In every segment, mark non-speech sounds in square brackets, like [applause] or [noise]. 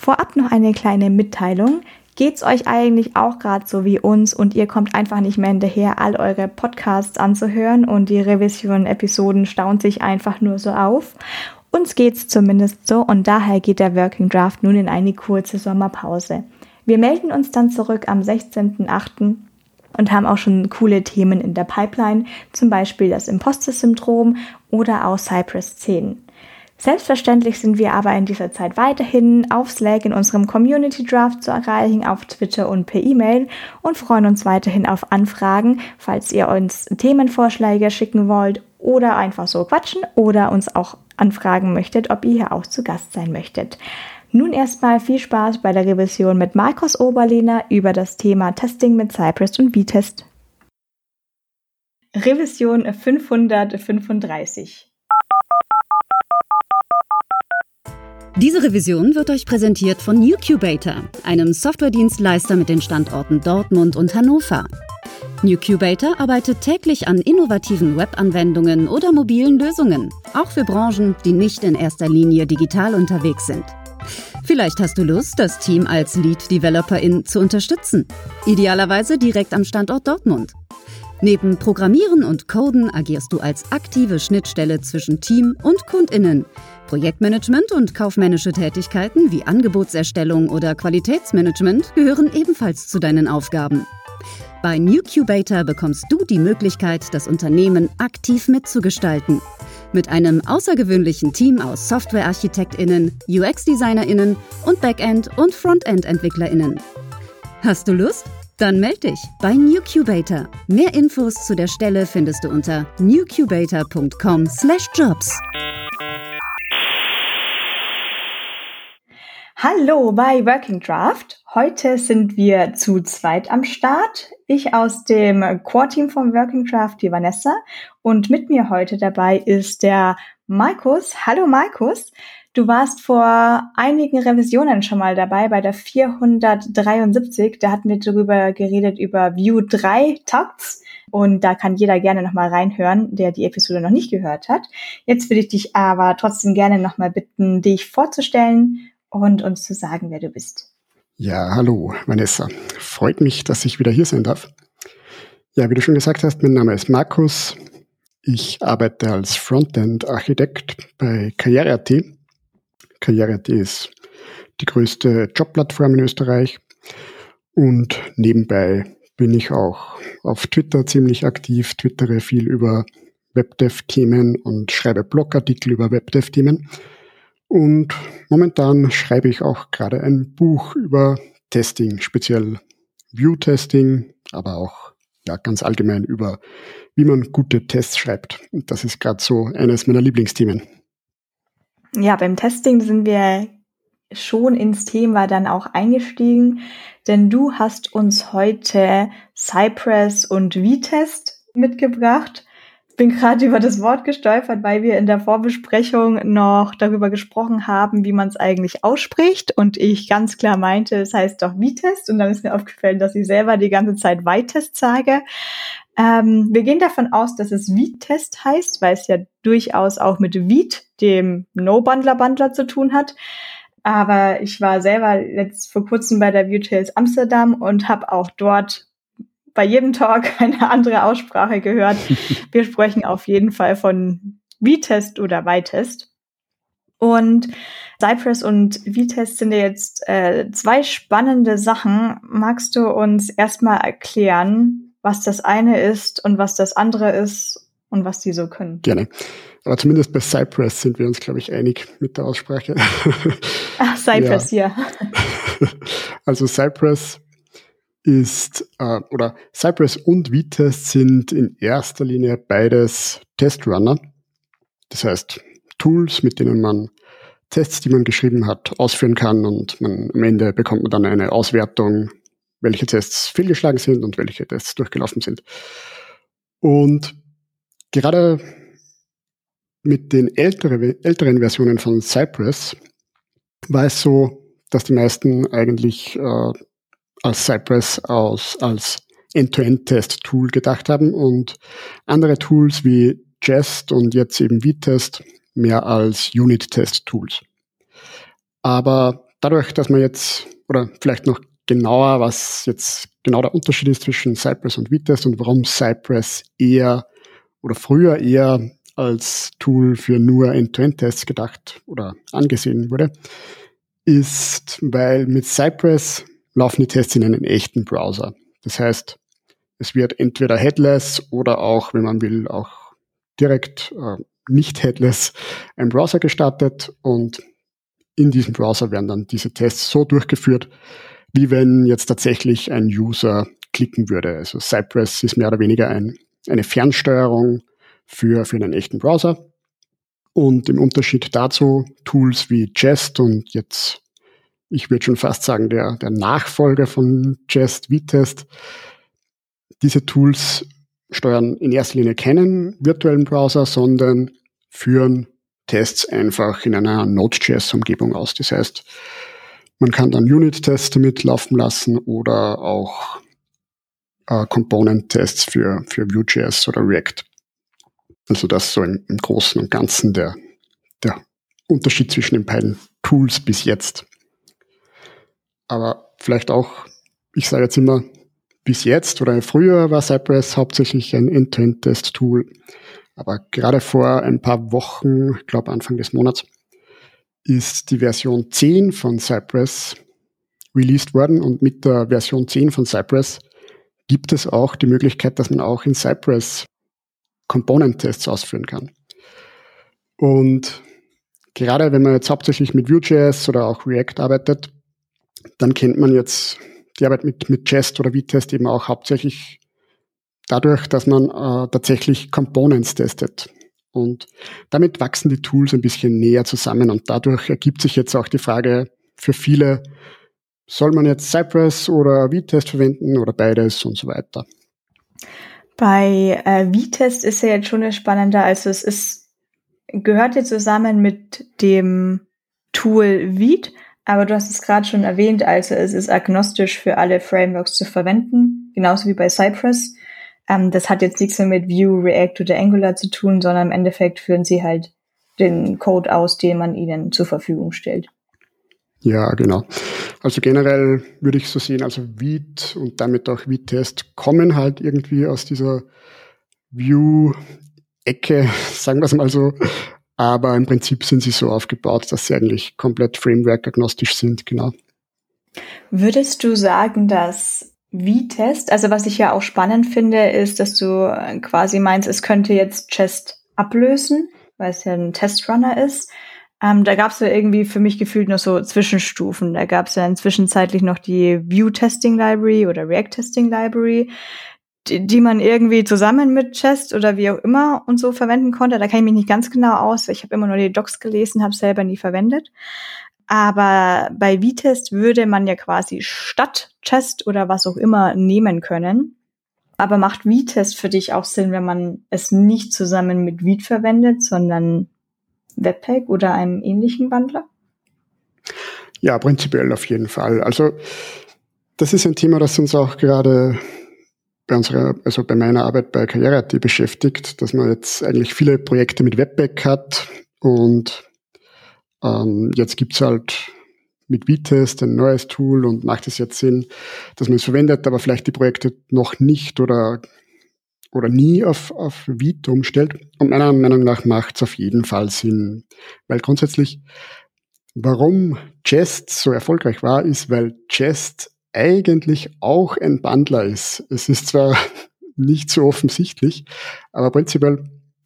Vorab noch eine kleine Mitteilung. Geht's euch eigentlich auch gerade so wie uns und ihr kommt einfach nicht mehr hinterher, all eure Podcasts anzuhören und die Revision-Episoden staunt sich einfach nur so auf? Uns geht's zumindest so und daher geht der Working Draft nun in eine kurze Sommerpause. Wir melden uns dann zurück am 16.08. und haben auch schon coole Themen in der Pipeline, zum Beispiel das Imposter-Syndrom oder auch Cypress 10. Selbstverständlich sind wir aber in dieser Zeit weiterhin auf Slack in unserem Community Draft zu erreichen, auf Twitter und per E-Mail und freuen uns weiterhin auf Anfragen, falls ihr uns Themenvorschläge schicken wollt oder einfach so quatschen oder uns auch anfragen möchtet, ob ihr hier auch zu Gast sein möchtet. Nun erstmal viel Spaß bei der Revision mit Markus Oberlehner über das Thema Testing mit Cypress und V-Test. Revision 535 Diese Revision wird euch präsentiert von NewCubator, einem Softwaredienstleister mit den Standorten Dortmund und Hannover. NewCubator arbeitet täglich an innovativen Webanwendungen oder mobilen Lösungen, auch für Branchen, die nicht in erster Linie digital unterwegs sind. Vielleicht hast du Lust, das Team als Lead Developerin zu unterstützen. Idealerweise direkt am Standort Dortmund. Neben Programmieren und Coden agierst du als aktive Schnittstelle zwischen Team und Kundinnen. Projektmanagement und kaufmännische Tätigkeiten wie Angebotserstellung oder Qualitätsmanagement gehören ebenfalls zu deinen Aufgaben. Bei NewCubator bekommst du die Möglichkeit, das Unternehmen aktiv mitzugestalten. Mit einem außergewöhnlichen Team aus Softwarearchitektinnen, UX-Designerinnen und Backend- und Frontend-Entwicklerinnen. Hast du Lust? Dann melde dich bei NewCubator. Mehr Infos zu der Stelle findest du unter newcubator.com/jobs. Hallo bei Working Draft. Heute sind wir zu zweit am Start. Ich aus dem Core-Team vom Working Draft, die Vanessa. Und mit mir heute dabei ist der Markus. Hallo Markus. Du warst vor einigen Revisionen schon mal dabei, bei der 473. Da hatten wir darüber geredet, über View 3 Takts. Und da kann jeder gerne nochmal reinhören, der die Episode noch nicht gehört hat. Jetzt würde ich dich aber trotzdem gerne nochmal bitten, dich vorzustellen und uns zu sagen, wer du bist. Ja, hallo, Vanessa. Freut mich, dass ich wieder hier sein darf. Ja, wie du schon gesagt hast, mein Name ist Markus. Ich arbeite als Frontend-Architekt bei Karriere.at Karriere.at ist die größte Jobplattform in Österreich. Und nebenbei bin ich auch auf Twitter ziemlich aktiv, twittere viel über Webdev-Themen und schreibe Blogartikel über Webdev-Themen. Und momentan schreibe ich auch gerade ein Buch über Testing, speziell View-Testing, aber auch ja, ganz allgemein über, wie man gute Tests schreibt. Und das ist gerade so eines meiner Lieblingsthemen. Ja, beim Testing sind wir schon ins Thema dann auch eingestiegen, denn du hast uns heute Cypress und V-Test mitgebracht. Bin gerade über das Wort gestolpert, weil wir in der Vorbesprechung noch darüber gesprochen haben, wie man es eigentlich ausspricht und ich ganz klar meinte, es heißt doch V-Test und dann ist mir aufgefallen, dass ich selber die ganze Zeit Y-Test sage. Ähm, wir gehen davon aus, dass es Viet-Test heißt, weil es ja durchaus auch mit Viet, dem No-Bundler-Bundler, zu tun hat. Aber ich war selber jetzt vor kurzem bei der Viewtails Amsterdam und habe auch dort bei jedem Talk [laughs] eine andere Aussprache gehört. [laughs] Wir sprechen auf jeden Fall von V-Test oder Y-Test. Und Cypress und V-Test sind ja jetzt äh, zwei spannende Sachen. Magst du uns erstmal erklären, was das eine ist und was das andere ist und was die so können. Gerne. Aber zumindest bei Cypress sind wir uns, glaube ich, einig mit der Aussprache. Ach, Cypress, [laughs] ja. ja. Also Cypress ist, äh, oder Cypress und Vitest sind in erster Linie beides Testrunner. Das heißt, Tools, mit denen man Tests, die man geschrieben hat, ausführen kann und man, am Ende bekommt man dann eine Auswertung welche Tests fehlgeschlagen sind und welche Tests durchgelaufen sind. Und gerade mit den ältere, älteren Versionen von Cypress war es so, dass die meisten eigentlich äh, als Cypress aus, als End-to-End-Test-Tool gedacht haben und andere Tools wie Jest und jetzt eben V-Test mehr als Unit-Test-Tools. Aber dadurch, dass man jetzt, oder vielleicht noch genauer, was jetzt genau der Unterschied ist zwischen Cypress und Vitest und warum Cypress eher oder früher eher als Tool für nur End-to-End-Tests gedacht oder angesehen wurde, ist, weil mit Cypress laufen die Tests in einen echten Browser. Das heißt, es wird entweder headless oder auch, wenn man will, auch direkt äh, nicht headless ein Browser gestartet und in diesem Browser werden dann diese Tests so durchgeführt, wie wenn jetzt tatsächlich ein User klicken würde. Also Cypress ist mehr oder weniger ein, eine Fernsteuerung für, für einen echten Browser. Und im Unterschied dazu Tools wie Jest und jetzt, ich würde schon fast sagen, der, der Nachfolger von Jest, Vitest, diese Tools steuern in erster Linie keinen virtuellen Browser, sondern führen Tests einfach in einer Node.js-Umgebung aus. Das heißt, man kann dann Unit-Tests damit laufen lassen oder auch äh, Component-Tests für, für Vue.js oder React. Also das so im, im Großen und Ganzen der, der Unterschied zwischen den beiden Tools bis jetzt. Aber vielleicht auch, ich sage jetzt immer, bis jetzt oder früher war Cypress hauptsächlich ein End-to-End-Test-Tool. Aber gerade vor ein paar Wochen, ich glaube Anfang des Monats, ist die Version 10 von Cypress released worden und mit der Version 10 von Cypress gibt es auch die Möglichkeit, dass man auch in Cypress Component-Tests ausführen kann. Und gerade wenn man jetzt hauptsächlich mit Vue.js oder auch React arbeitet, dann kennt man jetzt die Arbeit mit, mit Jest oder V-Test eben auch hauptsächlich dadurch, dass man äh, tatsächlich Components testet. Und damit wachsen die Tools ein bisschen näher zusammen und dadurch ergibt sich jetzt auch die Frage für viele, soll man jetzt Cypress oder V-Test verwenden oder beides und so weiter. Bei äh, V-Test ist ja jetzt schon spannender, also es ist, gehört ja zusammen mit dem Tool Vite, aber du hast es gerade schon erwähnt, also es ist agnostisch für alle Frameworks zu verwenden, genauso wie bei Cypress. Ähm, das hat jetzt nichts mehr mit Vue, React oder Angular zu tun, sondern im Endeffekt führen sie halt den Code aus, den man ihnen zur Verfügung stellt. Ja, genau. Also generell würde ich so sehen, also Vite und damit auch Vite-Test kommen halt irgendwie aus dieser View-Ecke, [laughs] sagen wir es mal so. Aber im Prinzip sind sie so aufgebaut, dass sie eigentlich komplett Framework-agnostisch sind, genau. Würdest du sagen, dass V-Test, also was ich ja auch spannend finde, ist, dass du quasi meinst, es könnte jetzt Chest ablösen, weil es ja ein Testrunner ist. Ähm, da gab es ja irgendwie für mich gefühlt noch so Zwischenstufen. Da gab es ja inzwischenzeitlich noch die View Testing Library oder React Testing Library, die, die man irgendwie zusammen mit Chest oder wie auch immer und so verwenden konnte. Da kann ich mich nicht ganz genau aus. Ich habe immer nur die Docs gelesen, habe selber nie verwendet. Aber bei V-Test würde man ja quasi statt Chest oder was auch immer nehmen können. Aber macht V-Test für dich auch Sinn, wenn man es nicht zusammen mit Vite verwendet, sondern Webpack oder einem ähnlichen Wandler? Ja, prinzipiell auf jeden Fall. Also das ist ein Thema, das uns auch gerade bei unserer, also bei meiner Arbeit bei Karriere.at beschäftigt, dass man jetzt eigentlich viele Projekte mit Webpack hat und ähm, jetzt gibt's halt mit Vitest ein neues Tool und macht es jetzt Sinn, dass man es verwendet, aber vielleicht die Projekte noch nicht oder oder nie auf, auf Vite umstellt. Und meiner Meinung nach macht es auf jeden Fall Sinn. Weil grundsätzlich, warum Jest so erfolgreich war, ist, weil Jest eigentlich auch ein Bundler ist. Es ist zwar [laughs] nicht so offensichtlich, aber prinzipiell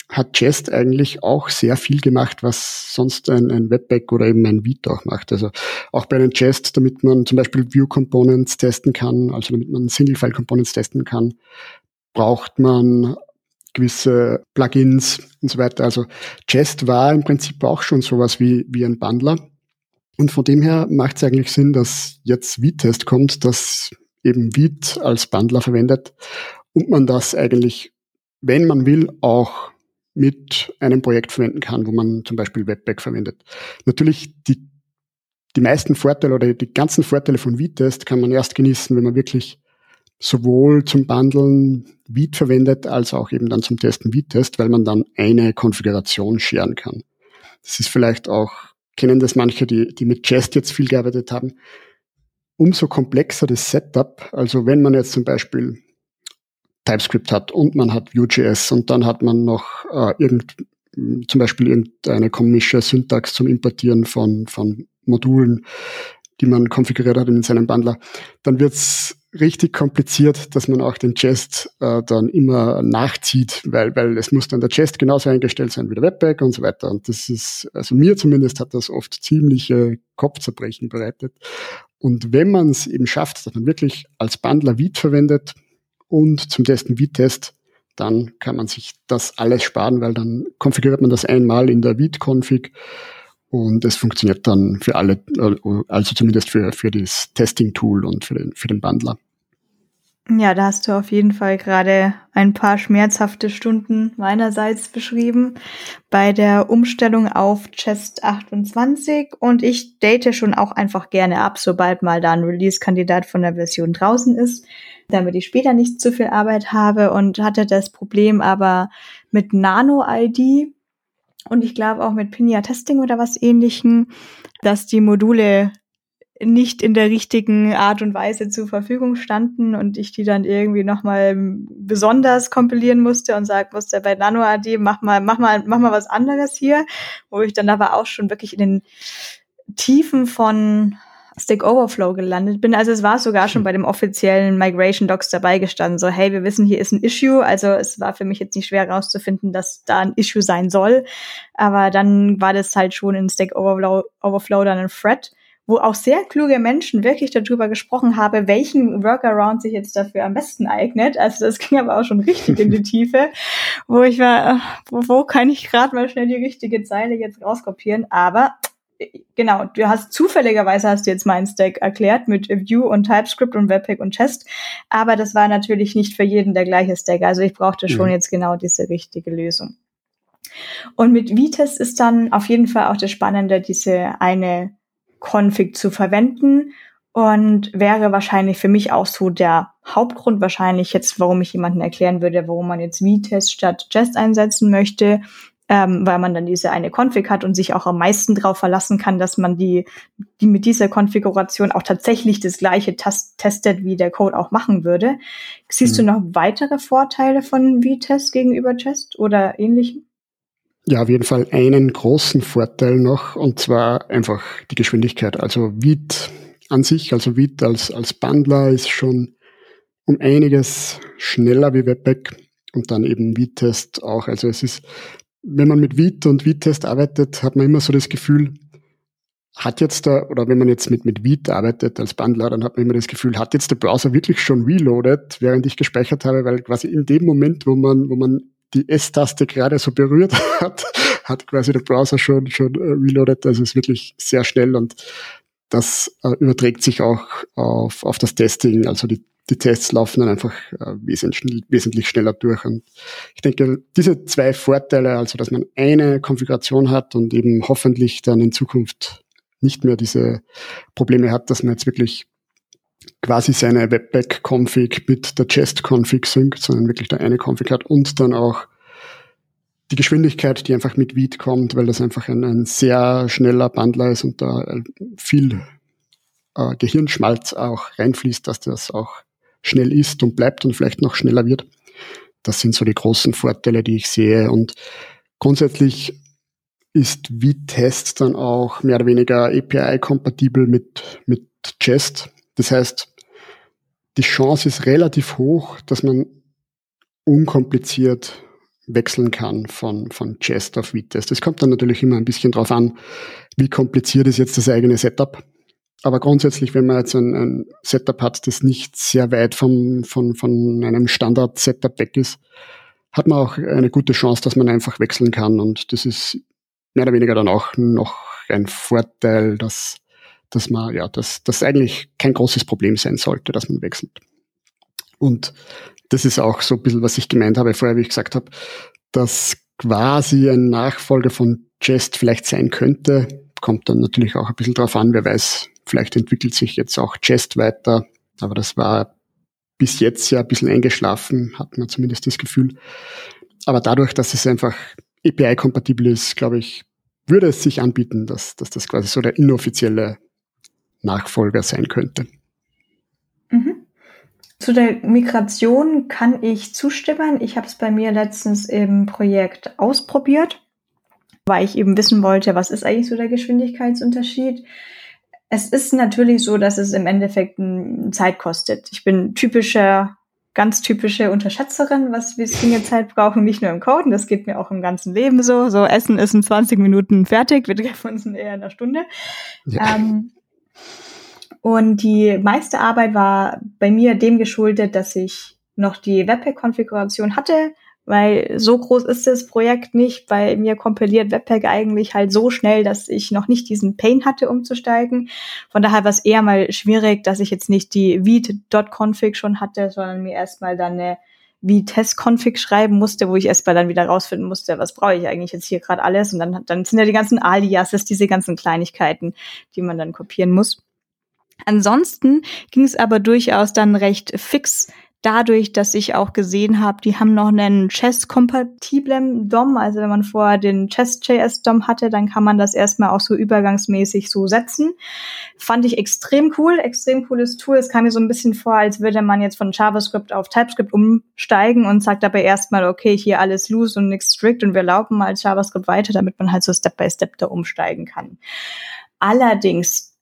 hat Jest eigentlich auch sehr viel gemacht, was sonst ein, ein Webpack oder eben ein Vite auch macht. Also auch bei einem Jest, damit man zum Beispiel View Components testen kann, also damit man Single File Components testen kann, braucht man gewisse Plugins und so weiter. Also Jest war im Prinzip auch schon sowas wie, wie ein Bundler. Und von dem her macht es eigentlich Sinn, dass jetzt Vitest kommt, das eben Vite als Bundler verwendet und man das eigentlich, wenn man will, auch mit einem Projekt verwenden kann, wo man zum Beispiel Webpack verwendet. Natürlich die, die meisten Vorteile oder die ganzen Vorteile von Vitest kann man erst genießen, wenn man wirklich sowohl zum Bundeln Vite verwendet, als auch eben dann zum Testen Vite-Test, weil man dann eine Konfiguration scheren kann. Das ist vielleicht auch kennen das manche, die, die mit Jest jetzt viel gearbeitet haben. Umso komplexer das Setup, also wenn man jetzt zum Beispiel TypeScript hat und man hat Vue.js und dann hat man noch äh, irgend, zum Beispiel irgendeine komische Syntax zum Importieren von, von Modulen, die man konfiguriert hat in seinem Bundler, dann wird's richtig kompliziert, dass man auch den Jest äh, dann immer nachzieht, weil, weil es muss dann der Jest genauso eingestellt sein wie der Webpack und so weiter. Und das ist, also mir zumindest hat das oft ziemliche Kopfzerbrechen bereitet. Und wenn man es eben schafft, dass man wirklich als Bundler Vite verwendet und zum Testen Vite-Test, dann kann man sich das alles sparen, weil dann konfiguriert man das einmal in der Vite-Config und es funktioniert dann für alle, also zumindest für, für das Testing-Tool und für den, für den Bundler. Ja, da hast du auf jeden Fall gerade ein paar schmerzhafte Stunden meinerseits beschrieben bei der Umstellung auf Chest 28 und ich date schon auch einfach gerne ab, sobald mal da ein Release-Kandidat von der Version draußen ist, damit ich später nicht zu viel Arbeit habe und hatte das Problem aber mit Nano-ID, und ich glaube auch mit Pinia Testing oder was ähnlichem, dass die Module nicht in der richtigen Art und Weise zur Verfügung standen und ich die dann irgendwie nochmal besonders kompilieren musste und sagen musste, bei NanoAD mach mal, mach mal, mach mal was anderes hier, wo ich dann aber auch schon wirklich in den Tiefen von Stack Overflow gelandet bin. Also es war sogar schon bei dem offiziellen Migration Docs dabei gestanden, so hey, wir wissen, hier ist ein Issue. Also es war für mich jetzt nicht schwer herauszufinden, dass da ein Issue sein soll. Aber dann war das halt schon in Stack Overflow, Overflow dann ein Thread wo auch sehr kluge Menschen wirklich darüber gesprochen haben, welchen Workaround sich jetzt dafür am besten eignet. Also das [laughs] ging aber auch schon richtig in die [laughs] Tiefe, wo ich war, wo, wo kann ich gerade mal schnell die richtige Zeile jetzt rauskopieren? Aber genau, du hast zufälligerweise hast du jetzt meinen Stack erklärt mit Vue und TypeScript und Webpack und Chest, aber das war natürlich nicht für jeden der gleiche Stack. Also ich brauchte schon mhm. jetzt genau diese richtige Lösung. Und mit Vitest ist dann auf jeden Fall auch das Spannende, diese eine Config zu verwenden und wäre wahrscheinlich für mich auch so der Hauptgrund wahrscheinlich jetzt, warum ich jemanden erklären würde, warum man jetzt Vitest statt Jest einsetzen möchte, ähm, weil man dann diese eine Config hat und sich auch am meisten darauf verlassen kann, dass man die, die mit dieser Konfiguration auch tatsächlich das gleiche testet, wie der Code auch machen würde. Siehst mhm. du noch weitere Vorteile von V-Test gegenüber Test oder ähnlichem? Ja, auf jeden Fall einen großen Vorteil noch, und zwar einfach die Geschwindigkeit. Also Vite an sich, also Vite als, als Bundler ist schon um einiges schneller wie Webpack und dann eben V-Test auch. Also es ist wenn man mit Vite und Vite-Test arbeitet, hat man immer so das Gefühl, hat jetzt da, oder wenn man jetzt mit, mit Vite arbeitet als Bundler, dann hat man immer das Gefühl, hat jetzt der Browser wirklich schon reloaded, während ich gespeichert habe, weil quasi in dem Moment, wo man, wo man die S-Taste gerade so berührt [laughs] hat, hat quasi der Browser schon, schon äh, reloaded. Also es ist wirklich sehr schnell und das äh, überträgt sich auch auf, auf das Testing. Also die die Tests laufen dann einfach äh, wesentlich, wesentlich schneller durch. Und ich denke, diese zwei Vorteile, also dass man eine Konfiguration hat und eben hoffentlich dann in Zukunft nicht mehr diese Probleme hat, dass man jetzt wirklich quasi seine Webpack-Config mit der Chest-Config synkt, sondern wirklich da eine Config hat und dann auch die Geschwindigkeit, die einfach mit Vite kommt, weil das einfach ein, ein sehr schneller Bundler ist und da äh, viel äh, Gehirnschmalz auch reinfließt, dass das auch schnell ist und bleibt und vielleicht noch schneller wird. Das sind so die großen Vorteile, die ich sehe. Und grundsätzlich ist V-Test dann auch mehr oder weniger API-kompatibel mit, mit Jest. Das heißt, die Chance ist relativ hoch, dass man unkompliziert wechseln kann von, von Jest auf V-Test. Es kommt dann natürlich immer ein bisschen drauf an, wie kompliziert ist jetzt das eigene Setup. Aber grundsätzlich, wenn man jetzt ein, ein Setup hat, das nicht sehr weit vom, von, von einem Standard-Setup weg ist, hat man auch eine gute Chance, dass man einfach wechseln kann. Und das ist mehr oder weniger dann auch noch ein Vorteil, dass, dass man, ja, dass das eigentlich kein großes Problem sein sollte, dass man wechselt. Und das ist auch so ein bisschen, was ich gemeint habe vorher, wie ich gesagt habe, dass quasi ein Nachfolger von Jest vielleicht sein könnte. Kommt dann natürlich auch ein bisschen drauf an, wer weiß, Vielleicht entwickelt sich jetzt auch Jest weiter, aber das war bis jetzt ja ein bisschen eingeschlafen, hat man zumindest das Gefühl. Aber dadurch, dass es einfach API-kompatibel ist, glaube ich, würde es sich anbieten, dass, dass das quasi so der inoffizielle Nachfolger sein könnte. Mhm. Zu der Migration kann ich zustimmen. Ich habe es bei mir letztens im Projekt ausprobiert, weil ich eben wissen wollte, was ist eigentlich so der Geschwindigkeitsunterschied. Es ist natürlich so, dass es im Endeffekt Zeit kostet. Ich bin typischer ganz typische Unterschätzerin, was wir Dinge Zeit brauchen, nicht nur im Coden, das geht mir auch im ganzen Leben so. So, Essen ist in 20 Minuten fertig, wir treffen uns in eher einer Stunde. Ja. Ähm, und die meiste Arbeit war bei mir dem geschuldet, dass ich noch die Webpack-Konfiguration hatte, weil so groß ist das Projekt nicht. Bei mir kompiliert Webpack eigentlich halt so schnell, dass ich noch nicht diesen Pain hatte, umzusteigen. Von daher war es eher mal schwierig, dass ich jetzt nicht die Vite.config schon hatte, sondern mir erstmal dann eine V-Test-Config schreiben musste, wo ich erstmal dann wieder rausfinden musste, was brauche ich eigentlich jetzt hier gerade alles. Und dann, dann sind ja die ganzen Aliases, diese ganzen Kleinigkeiten, die man dann kopieren muss. Ansonsten ging es aber durchaus dann recht fix, dadurch, dass ich auch gesehen habe, die haben noch einen Chess-kompatiblen DOM. Also wenn man vorher den Chess.js-DOM hatte, dann kann man das erstmal auch so übergangsmäßig so setzen. Fand ich extrem cool, extrem cooles Tool. Es kam mir so ein bisschen vor, als würde man jetzt von JavaScript auf TypeScript umsteigen und sagt dabei erstmal, okay, hier alles loose und nichts strict und wir laufen mal JavaScript weiter, damit man halt so Step by Step da umsteigen kann. Allerdings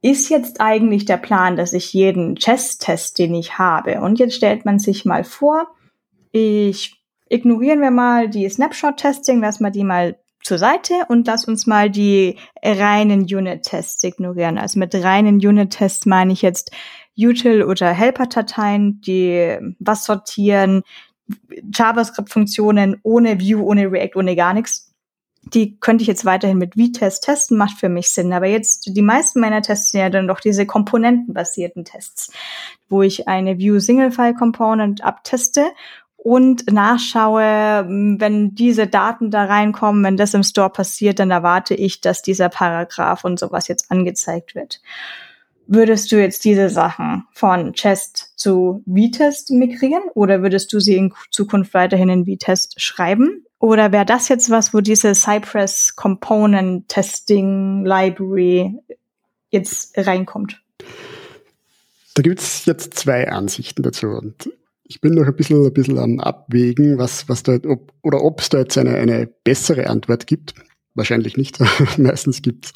ist jetzt eigentlich der Plan, dass ich jeden Chess-Test, den ich habe, und jetzt stellt man sich mal vor, ich ignorieren wir mal die Snapshot-Testing, lass mal die mal zur Seite und lass uns mal die reinen Unit-Tests ignorieren. Also mit reinen Unit-Tests meine ich jetzt Util- oder Helper-Dateien, die was sortieren, JavaScript-Funktionen ohne View, ohne React, ohne gar nichts die könnte ich jetzt weiterhin mit V-Test testen, macht für mich Sinn. Aber jetzt, die meisten meiner Tests sind ja dann doch diese komponentenbasierten Tests, wo ich eine View Single File Component abteste und nachschaue, wenn diese Daten da reinkommen, wenn das im Store passiert, dann erwarte ich, dass dieser Paragraph und sowas jetzt angezeigt wird. Würdest du jetzt diese Sachen von Chest zu V-Test migrieren oder würdest du sie in Zukunft weiterhin in V-Test schreiben? Oder wäre das jetzt was, wo diese Cypress Component Testing Library jetzt reinkommt? Da gibt es jetzt zwei Ansichten dazu. Und ich bin noch ein bisschen, ein bisschen am Abwägen, was, was da, ob, oder ob es da jetzt eine, eine bessere Antwort gibt. Wahrscheinlich nicht. [laughs] Meistens gibt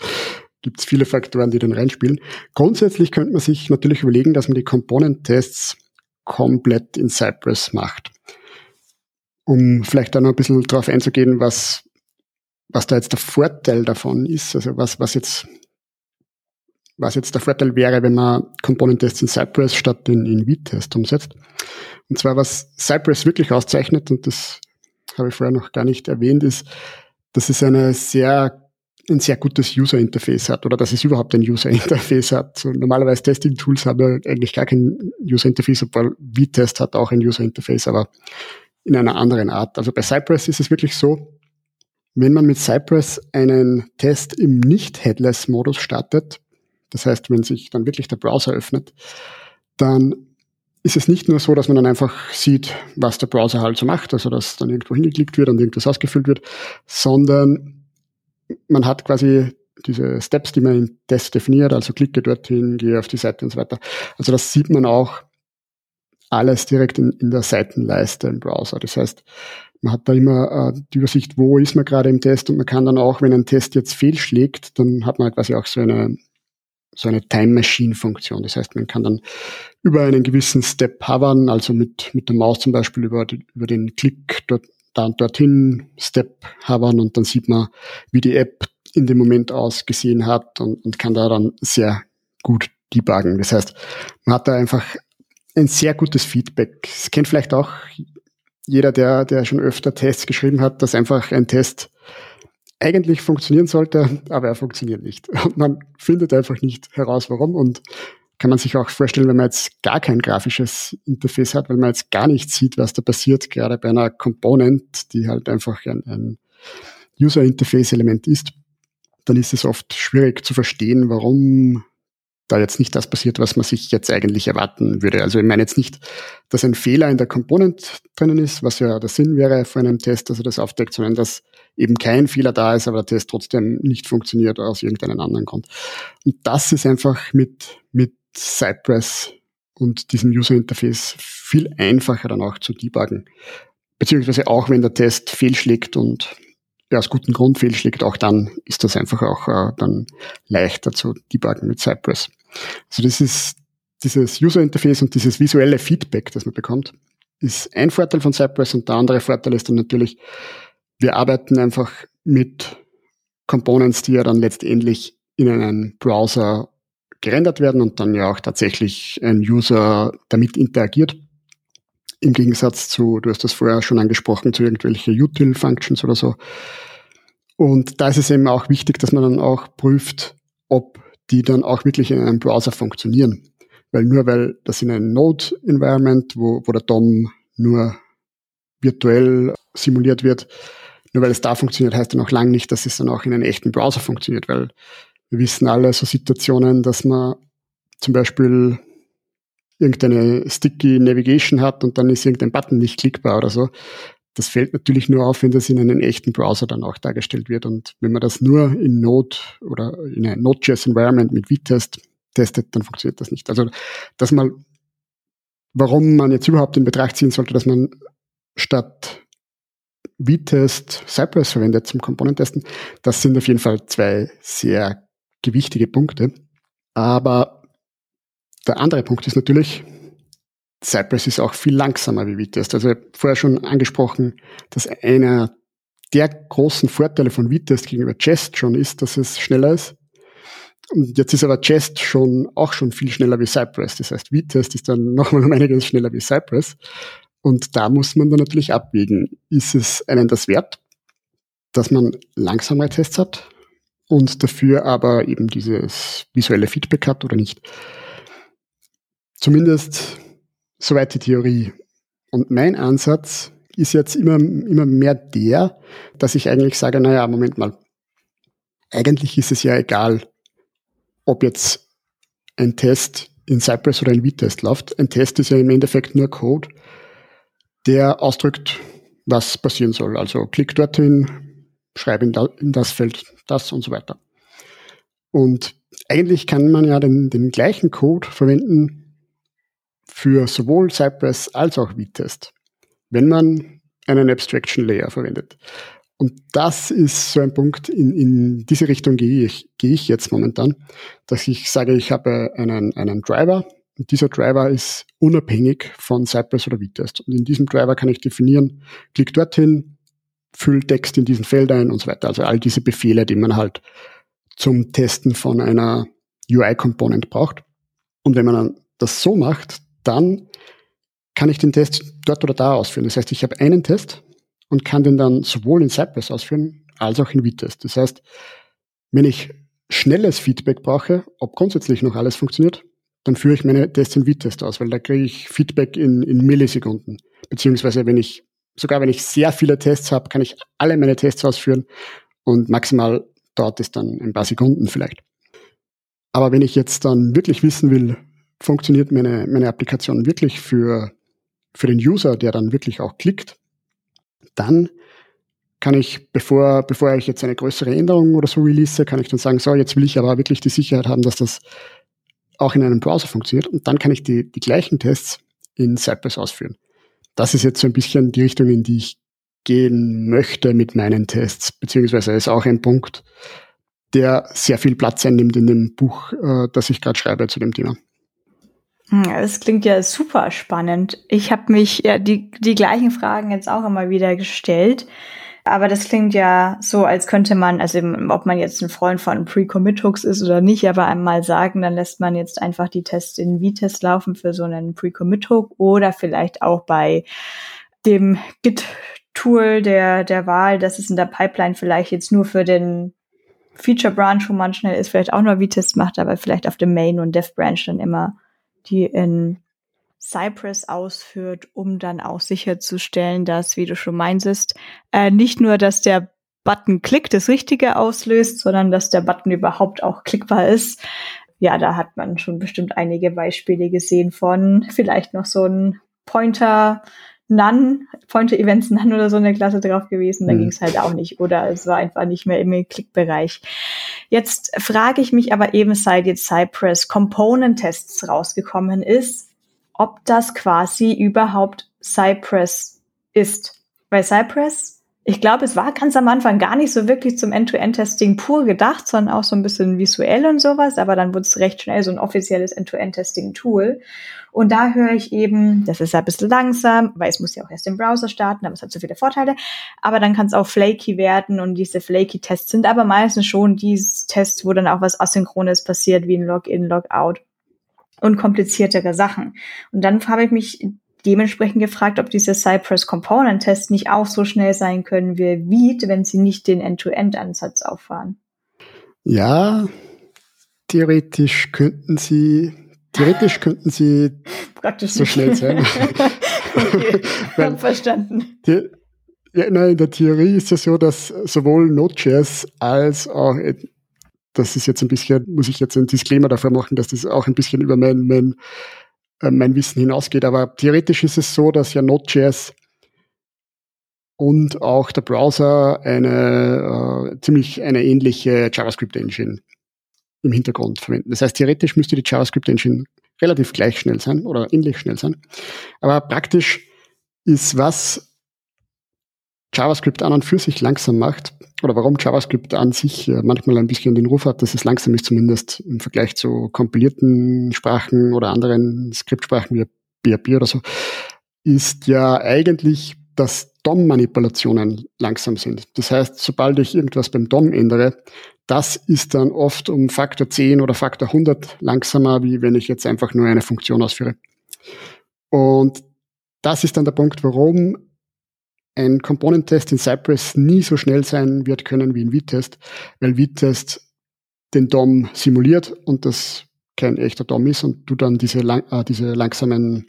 es viele Faktoren, die dann reinspielen. Grundsätzlich könnte man sich natürlich überlegen, dass man die Component-Tests komplett in Cypress macht um vielleicht da noch ein bisschen drauf einzugehen, was, was da jetzt der Vorteil davon ist, also was, was jetzt, was jetzt der Vorteil wäre, wenn man Component-Tests in Cypress statt in, in V-Test umsetzt. Und zwar, was Cypress wirklich auszeichnet, und das habe ich vorher noch gar nicht erwähnt, ist, dass es eine sehr ein sehr gutes User Interface hat oder dass es überhaupt ein User Interface hat. So, normalerweise Testing Tools haben ja eigentlich gar kein User Interface, obwohl V-Test hat auch ein User Interface, aber in einer anderen Art. Also bei Cypress ist es wirklich so, wenn man mit Cypress einen Test im Nicht-Headless-Modus startet, das heißt, wenn sich dann wirklich der Browser öffnet, dann ist es nicht nur so, dass man dann einfach sieht, was der Browser halt so macht, also dass dann irgendwo hingeklickt wird und irgendwas ausgefüllt wird, sondern man hat quasi diese Steps, die man im Test definiert, also klicke dorthin, gehe auf die Seite und so weiter. Also das sieht man auch alles direkt in, in der Seitenleiste im Browser. Das heißt, man hat da immer äh, die Übersicht, wo ist man gerade im Test und man kann dann auch, wenn ein Test jetzt fehlschlägt, dann hat man halt quasi auch so eine so eine Time Machine Funktion. Das heißt, man kann dann über einen gewissen Step hovern, also mit, mit der Maus zum Beispiel über, die, über den Klick dort, da und dorthin Step hovern und dann sieht man, wie die App in dem Moment ausgesehen hat und, und kann da dann sehr gut debuggen. Das heißt, man hat da einfach ein sehr gutes Feedback. Es kennt vielleicht auch jeder, der, der schon öfter Tests geschrieben hat, dass einfach ein Test eigentlich funktionieren sollte, aber er funktioniert nicht. [laughs] Und man findet einfach nicht heraus, warum. Und kann man sich auch vorstellen, wenn man jetzt gar kein grafisches Interface hat, weil man jetzt gar nicht sieht, was da passiert, gerade bei einer Component, die halt einfach ein, ein User-Interface-Element ist, dann ist es oft schwierig zu verstehen, warum da jetzt nicht das passiert, was man sich jetzt eigentlich erwarten würde. Also ich meine jetzt nicht, dass ein Fehler in der Component drinnen ist, was ja der Sinn wäre von einem Test, dass er das aufdeckt, sondern dass eben kein Fehler da ist, aber der Test trotzdem nicht funktioniert aus irgendeinem anderen Grund. Und das ist einfach mit, mit Cypress und diesem User Interface viel einfacher dann auch zu debuggen. Beziehungsweise auch wenn der Test fehlschlägt und ja, aus gutem Grund fehlschlägt, auch dann ist das einfach auch äh, dann leichter zu debuggen mit Cypress. Also das ist dieses User Interface und dieses visuelle Feedback, das man bekommt, ist ein Vorteil von Cypress und der andere Vorteil ist dann natürlich, wir arbeiten einfach mit Components, die ja dann letztendlich in einen Browser gerendert werden und dann ja auch tatsächlich ein User damit interagiert. Im Gegensatz zu, du hast das vorher schon angesprochen, zu irgendwelche Util-Functions oder so. Und da ist es eben auch wichtig, dass man dann auch prüft, ob die dann auch wirklich in einem Browser funktionieren. Weil nur weil das in einem Node-Environment, wo, wo der DOM nur virtuell simuliert wird, nur weil es da funktioniert, heißt dann auch lang nicht, dass es dann auch in einem echten Browser funktioniert, weil wir wissen alle so Situationen, dass man zum Beispiel irgendeine sticky Navigation hat und dann ist irgendein Button nicht klickbar oder so. Das fällt natürlich nur auf, wenn das in einem echten Browser dann auch dargestellt wird. Und wenn man das nur in Node oder in einem Node.js Environment mit V-Test testet, dann funktioniert das nicht. Also, dass man, warum man jetzt überhaupt in Betracht ziehen sollte, dass man statt V-Test Cypress verwendet zum Komponentesten, das sind auf jeden Fall zwei sehr gewichtige Punkte. Aber der andere Punkt ist natürlich, Cypress ist auch viel langsamer wie Vitest. Also vorher schon angesprochen, dass einer der großen Vorteile von Vitest gegenüber Jest schon ist, dass es schneller ist. Und jetzt ist aber Jest schon auch schon viel schneller wie Cypress. Das heißt, Vitest ist dann [laughs] nochmal um einiges schneller wie Cypress. Und da muss man dann natürlich abwägen, ist es einen das wert, dass man langsamere Tests hat und dafür aber eben dieses visuelle Feedback hat oder nicht. Zumindest Soweit die Theorie. Und mein Ansatz ist jetzt immer, immer mehr der, dass ich eigentlich sage, naja, Moment mal, eigentlich ist es ja egal, ob jetzt ein Test in Cypress oder in V-Test läuft. Ein Test ist ja im Endeffekt nur Code, der ausdrückt, was passieren soll. Also klick dorthin, schreibe in, in das Feld das und so weiter. Und eigentlich kann man ja den, den gleichen Code verwenden für sowohl Cypress als auch Vitest, wenn man einen Abstraction Layer verwendet. Und das ist so ein Punkt, in, in diese Richtung gehe ich, gehe ich jetzt momentan, dass ich sage, ich habe einen, einen Driver und dieser Driver ist unabhängig von Cypress oder Vitest. Und in diesem Driver kann ich definieren, klick dorthin, füll Text in diesen Feld ein und so weiter. Also all diese Befehle, die man halt zum Testen von einer UI-Component braucht. Und wenn man das so macht, dann kann ich den Test dort oder da ausführen. Das heißt, ich habe einen Test und kann den dann sowohl in Cypress ausführen als auch in Vitest. Das heißt, wenn ich schnelles Feedback brauche, ob grundsätzlich noch alles funktioniert, dann führe ich meine Tests in Vitest aus, weil da kriege ich Feedback in, in Millisekunden. Beziehungsweise wenn ich, sogar wenn ich sehr viele Tests habe, kann ich alle meine Tests ausführen und maximal dauert es dann ein paar Sekunden vielleicht. Aber wenn ich jetzt dann wirklich wissen will, funktioniert meine, meine Applikation wirklich für, für den User, der dann wirklich auch klickt, dann kann ich, bevor, bevor ich jetzt eine größere Änderung oder so release, kann ich dann sagen, so, jetzt will ich aber wirklich die Sicherheit haben, dass das auch in einem Browser funktioniert und dann kann ich die, die gleichen Tests in Cypress ausführen. Das ist jetzt so ein bisschen die Richtung, in die ich gehen möchte mit meinen Tests, beziehungsweise ist auch ein Punkt, der sehr viel Platz einnimmt in dem Buch, äh, das ich gerade schreibe zu dem Thema. Es hm, klingt ja super spannend. Ich habe mich ja die, die gleichen Fragen jetzt auch immer wieder gestellt. Aber das klingt ja so, als könnte man, also ob man jetzt ein Freund von Pre-Commit-Hooks ist oder nicht, aber einmal sagen, dann lässt man jetzt einfach die Tests in V-Test laufen für so einen Pre-Commit-Hook oder vielleicht auch bei dem Git-Tool der, der Wahl, das ist in der Pipeline vielleicht jetzt nur für den Feature Branch, wo man schnell ist, vielleicht auch nur V-Test macht, aber vielleicht auf dem Main und Dev Branch dann immer die in Cypress ausführt, um dann auch sicherzustellen, dass, wie du schon meintest, äh, nicht nur, dass der Button Klick das Richtige auslöst, sondern dass der Button überhaupt auch klickbar ist. ja, da hat man schon bestimmt einige Beispiele gesehen von vielleicht noch so ein Pointer None, Pointer Events None oder so in der Klasse drauf gewesen. Da mhm. ging es halt auch nicht. Oder es war einfach nicht mehr im Klickbereich. Jetzt frage ich mich aber eben, seit jetzt Cypress Component Tests rausgekommen ist, ob das quasi überhaupt Cypress ist. Weil Cypress ich glaube, es war ganz am Anfang gar nicht so wirklich zum End-to-End-Testing pur gedacht, sondern auch so ein bisschen visuell und sowas. Aber dann wurde es recht schnell so ein offizielles End-to-End-Testing-Tool. Und da höre ich eben, das ist ja ein bisschen langsam, weil es muss ja auch erst im Browser starten, aber es hat so viele Vorteile. Aber dann kann es auch flaky werden und diese flaky Tests sind aber meistens schon die Tests, wo dann auch was Asynchrones passiert, wie ein Login, Logout und kompliziertere Sachen. Und dann habe ich mich dementsprechend gefragt, ob diese Cypress Component Tests nicht auch so schnell sein können wie Veed, wenn sie nicht den End-to-End-Ansatz auffahren. Ja, theoretisch könnten sie, theoretisch könnten sie [laughs] Praktisch so schnell sein. [laughs] okay, Weil, verstanden. Die, ja, nein, in der Theorie ist es ja so, dass sowohl Node.js als auch, das ist jetzt ein bisschen, muss ich jetzt ein Disclaimer dafür machen, dass das auch ein bisschen über mein, mein äh, mein Wissen hinausgeht. Aber theoretisch ist es so, dass ja Node.js und auch der Browser eine äh, ziemlich eine ähnliche JavaScript-Engine im Hintergrund verwenden. Das heißt, theoretisch müsste die JavaScript-Engine relativ gleich schnell sein oder ähnlich schnell sein. Aber praktisch ist, was JavaScript an und für sich langsam macht, oder warum JavaScript an sich äh, manchmal ein bisschen den Ruf hat, dass es langsam ist, zumindest im Vergleich zu kompilierten Sprachen oder anderen Skriptsprachen wie PHP oder so, ist ja eigentlich, dass DOM-Manipulationen langsam sind. Das heißt, sobald ich irgendwas beim DOM ändere, das ist dann oft um Faktor 10 oder Faktor 100 langsamer, wie wenn ich jetzt einfach nur eine Funktion ausführe. Und das ist dann der Punkt, warum ein Component-Test in Cypress nie so schnell sein wird können wie ein V-Test, weil V-Test den DOM simuliert und das kein echter DOM ist und du dann diese, lang, äh, diese langsamen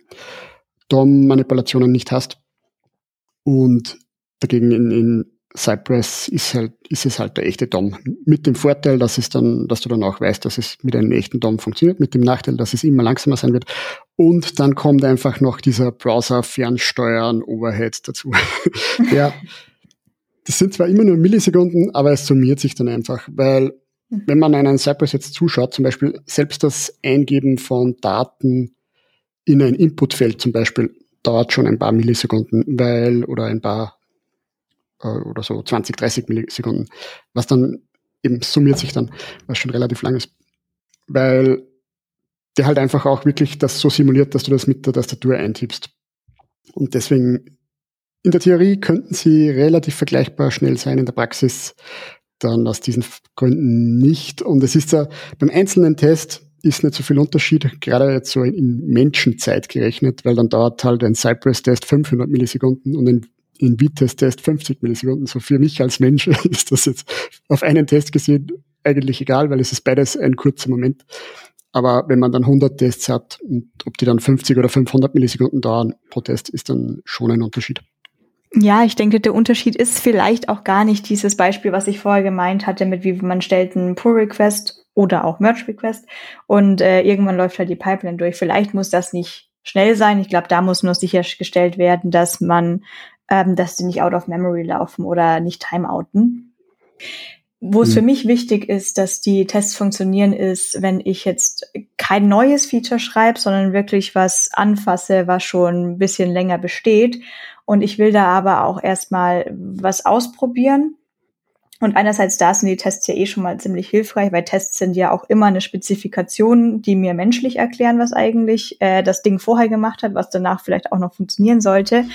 DOM-Manipulationen nicht hast. Und dagegen in, in Cypress ist halt, ist es halt der echte DOM. Mit dem Vorteil, dass es dann, dass du dann auch weißt, dass es mit einem echten DOM funktioniert, mit dem Nachteil, dass es immer langsamer sein wird. Und dann kommt einfach noch dieser Browser-Fernsteuern-Overhead dazu. [laughs] ja, das sind zwar immer nur Millisekunden, aber es summiert sich dann einfach, weil wenn man einen Cypress jetzt zuschaut, zum Beispiel selbst das Eingeben von Daten in ein Inputfeld zum Beispiel dauert schon ein paar Millisekunden, weil, oder ein paar äh, oder so 20, 30 Millisekunden, was dann eben summiert sich dann, was schon relativ lang ist. Weil der halt einfach auch wirklich das so simuliert, dass du das mit der Tastatur eintippst. Und deswegen, in der Theorie könnten sie relativ vergleichbar schnell sein, in der Praxis dann aus diesen Gründen nicht. Und es ist ja beim einzelnen Test ist nicht so viel Unterschied, gerade jetzt so in Menschenzeit gerechnet, weil dann dauert halt ein Cypress-Test 500 Millisekunden und ein in Vitesse-Test 50 Millisekunden. So für mich als Mensch [laughs] ist das jetzt auf einen Test gesehen eigentlich egal, weil es ist beides ein kurzer Moment. Aber wenn man dann 100 Tests hat und ob die dann 50 oder 500 Millisekunden dauern pro Test, ist dann schon ein Unterschied. Ja, ich denke, der Unterschied ist vielleicht auch gar nicht dieses Beispiel, was ich vorher gemeint hatte, mit wie man stellt einen Pull-Request oder auch Merge-Request und äh, irgendwann läuft halt die Pipeline durch. Vielleicht muss das nicht schnell sein. Ich glaube, da muss nur sichergestellt werden, dass man ähm, dass die nicht out of memory laufen oder nicht timeouten. Wo es mhm. für mich wichtig ist, dass die Tests funktionieren, ist, wenn ich jetzt kein neues Feature schreibe, sondern wirklich was anfasse, was schon ein bisschen länger besteht. Und ich will da aber auch erstmal was ausprobieren und einerseits da sind die Tests ja eh schon mal ziemlich hilfreich, weil Tests sind ja auch immer eine Spezifikation, die mir menschlich erklären, was eigentlich äh, das Ding vorher gemacht hat, was danach vielleicht auch noch funktionieren sollte.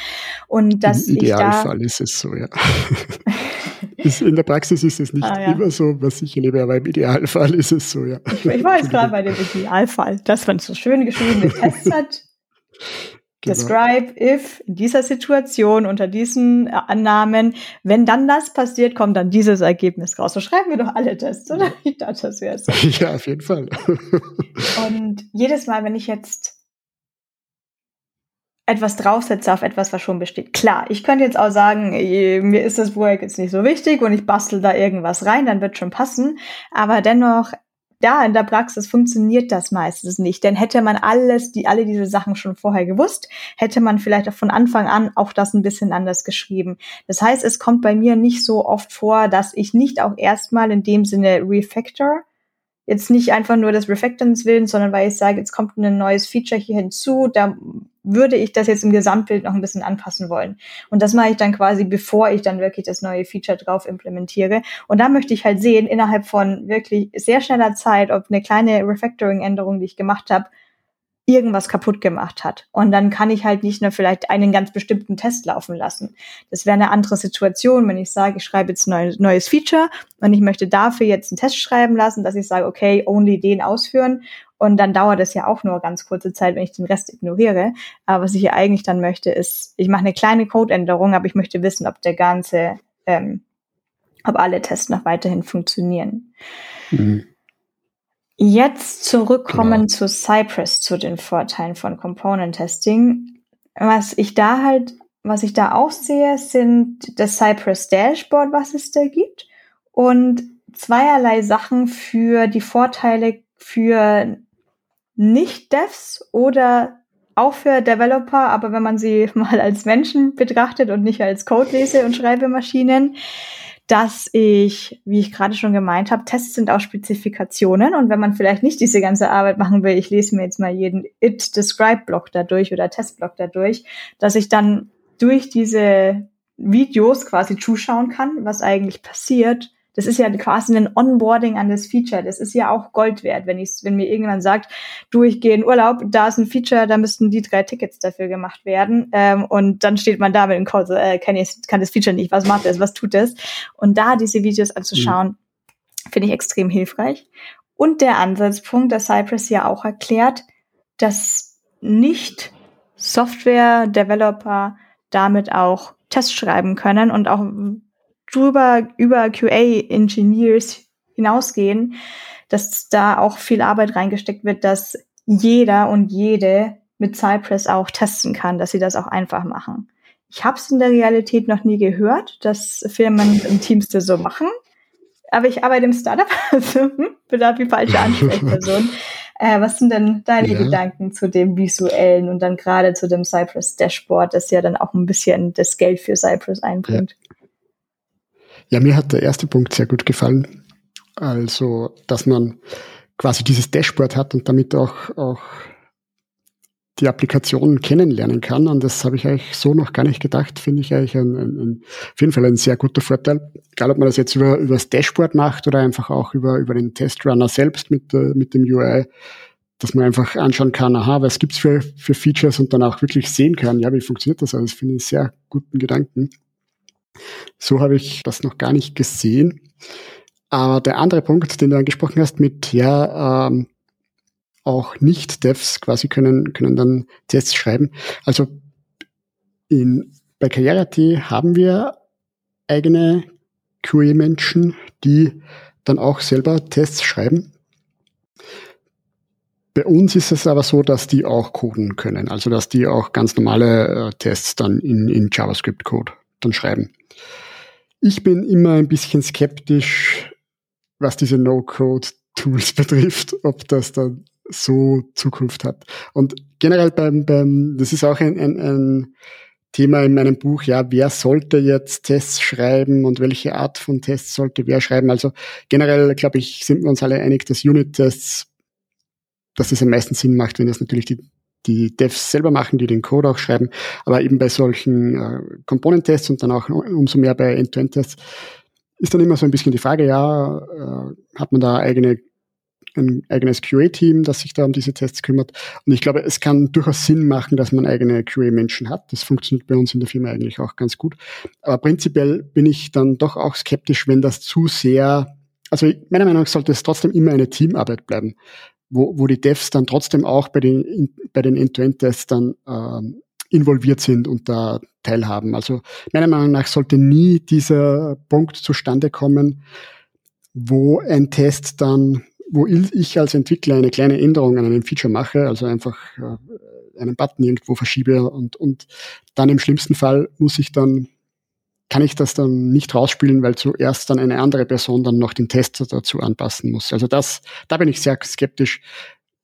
Und dass Im Idealfall ist es so, ja. [laughs] in der Praxis ist es nicht ah, ja. immer so, was ich erlebe, aber im Idealfall ist es so, ja. Ich, ich war jetzt gerade bei dem Idealfall, dass man so schön geschriebene Tests [laughs] hat, Genau. Describe if in dieser Situation unter diesen äh, Annahmen, wenn dann das passiert, kommt dann dieses Ergebnis raus. So schreiben wir doch alle Tests, oder? Ich dachte, das wäre so. [laughs] Ja, auf jeden Fall. [laughs] Und jedes Mal, wenn ich jetzt etwas draufsetze auf etwas, was schon besteht. Klar, ich könnte jetzt auch sagen, äh, mir ist das Projekt jetzt nicht so wichtig und ich bastel da irgendwas rein, dann wird schon passen. Aber dennoch da in der Praxis funktioniert das meistens nicht. Denn hätte man alles, die, alle diese Sachen schon vorher gewusst, hätte man vielleicht auch von Anfang an auch das ein bisschen anders geschrieben. Das heißt, es kommt bei mir nicht so oft vor, dass ich nicht auch erstmal in dem Sinne refactor, jetzt nicht einfach nur des Refactorens willen, sondern weil ich sage, jetzt kommt ein neues Feature hier hinzu, da würde ich das jetzt im Gesamtbild noch ein bisschen anpassen wollen. Und das mache ich dann quasi, bevor ich dann wirklich das neue Feature drauf implementiere. Und da möchte ich halt sehen, innerhalb von wirklich sehr schneller Zeit, ob eine kleine Refactoring-Änderung, die ich gemacht habe, irgendwas kaputt gemacht hat. Und dann kann ich halt nicht nur vielleicht einen ganz bestimmten Test laufen lassen. Das wäre eine andere Situation, wenn ich sage, ich schreibe jetzt ein neues Feature und ich möchte dafür jetzt einen Test schreiben lassen, dass ich sage, okay, only den ausführen. Und dann dauert es ja auch nur ganz kurze Zeit, wenn ich den Rest ignoriere. Aber was ich hier eigentlich dann möchte, ist, ich mache eine kleine Codeänderung, aber ich möchte wissen, ob der ganze, ähm, ob alle Tests noch weiterhin funktionieren. Mhm. Jetzt zurückkommen genau. zu Cypress, zu den Vorteilen von Component Testing. Was ich da halt, was ich da auch sehe, sind das Cypress Dashboard, was es da gibt und zweierlei Sachen für die Vorteile für Nicht-Devs oder auch für Developer, aber wenn man sie [laughs] mal als Menschen betrachtet und nicht als Codelese und Schreibemaschinen, dass ich, wie ich gerade schon gemeint habe, Tests sind auch Spezifikationen. Und wenn man vielleicht nicht diese ganze Arbeit machen will, ich lese mir jetzt mal jeden it-describe-Block dadurch oder Testblock dadurch, dass ich dann durch diese Videos quasi zuschauen kann, was eigentlich passiert das ist ja quasi ein Onboarding an das Feature. Das ist ja auch Gold wert, wenn ich, wenn mir irgendjemand sagt, du, ich gehe in Urlaub, da ist ein Feature, da müssten die drei Tickets dafür gemacht werden. Ähm, und dann steht man da mit dem Code, so, äh, kann, ich, kann das Feature nicht, was macht es, was tut es? Und da diese Videos anzuschauen, mhm. finde ich extrem hilfreich. Und der Ansatzpunkt, der Cypress ja auch erklärt, dass nicht Software-Developer damit auch Tests schreiben können und auch drüber über QA-Engineers hinausgehen, dass da auch viel Arbeit reingesteckt wird, dass jeder und jede mit Cypress auch testen kann, dass sie das auch einfach machen. Ich habe es in der Realität noch nie gehört, dass Firmen im Teams das so machen. Aber ich arbeite im Startup, [laughs] also hm, bin da die [laughs] falsche Ansprechperson. äh, was sind denn deine ja. Gedanken zu dem visuellen und dann gerade zu dem Cypress Dashboard, das ja dann auch ein bisschen das Geld für Cypress einbringt? Ja. Ja, mir hat der erste Punkt sehr gut gefallen. Also, dass man quasi dieses Dashboard hat und damit auch, auch die Applikation kennenlernen kann. Und das habe ich eigentlich so noch gar nicht gedacht. Finde ich eigentlich ein, ein, ein, auf jeden Fall ein sehr guter Vorteil. Egal, ob man das jetzt über, über das Dashboard macht oder einfach auch über, über den Testrunner selbst mit, äh, mit dem UI, dass man einfach anschauen kann, aha, was gibt's für, für Features und dann auch wirklich sehen kann, ja, wie funktioniert das alles. Finde ich einen sehr guten Gedanken. So habe ich das noch gar nicht gesehen. Aber der andere Punkt, den du angesprochen hast, mit ja, ähm, auch Nicht-Devs quasi können, können dann Tests schreiben. Also in, bei Karriere.at haben wir eigene QA-Menschen, die dann auch selber Tests schreiben. Bei uns ist es aber so, dass die auch coden können, also dass die auch ganz normale äh, Tests dann in, in JavaScript-Code dann schreiben. Ich bin immer ein bisschen skeptisch, was diese No-Code-Tools [laughs] betrifft, ob das dann so Zukunft hat. Und generell beim, beim das ist auch ein, ein, ein Thema in meinem Buch, ja, wer sollte jetzt Tests schreiben und welche Art von Tests sollte wer schreiben? Also generell, glaube ich, sind wir uns alle einig, dass Unit-Tests, dass es am meisten Sinn macht, wenn das natürlich die die Devs selber machen, die den Code auch schreiben, aber eben bei solchen äh, Komponentests und dann auch umso mehr bei End-to-End-Tests ist dann immer so ein bisschen die Frage, ja, äh, hat man da eigene ein eigenes QA-Team, das sich da um diese Tests kümmert. Und ich glaube, es kann durchaus Sinn machen, dass man eigene QA-Menschen hat. Das funktioniert bei uns in der Firma eigentlich auch ganz gut. Aber prinzipiell bin ich dann doch auch skeptisch, wenn das zu sehr, also meiner Meinung nach sollte es trotzdem immer eine Teamarbeit bleiben wo, wo die Devs dann trotzdem auch bei den, bei den End-to-End-Tests dann ähm, involviert sind und da teilhaben. Also meiner Meinung nach sollte nie dieser Punkt zustande kommen, wo ein Test dann, wo ich als Entwickler eine kleine Änderung an einem Feature mache, also einfach äh, einen Button irgendwo verschiebe und, und dann im schlimmsten Fall muss ich dann kann ich das dann nicht rausspielen, weil zuerst dann eine andere Person dann noch den Tester dazu anpassen muss. Also das, da bin ich sehr skeptisch.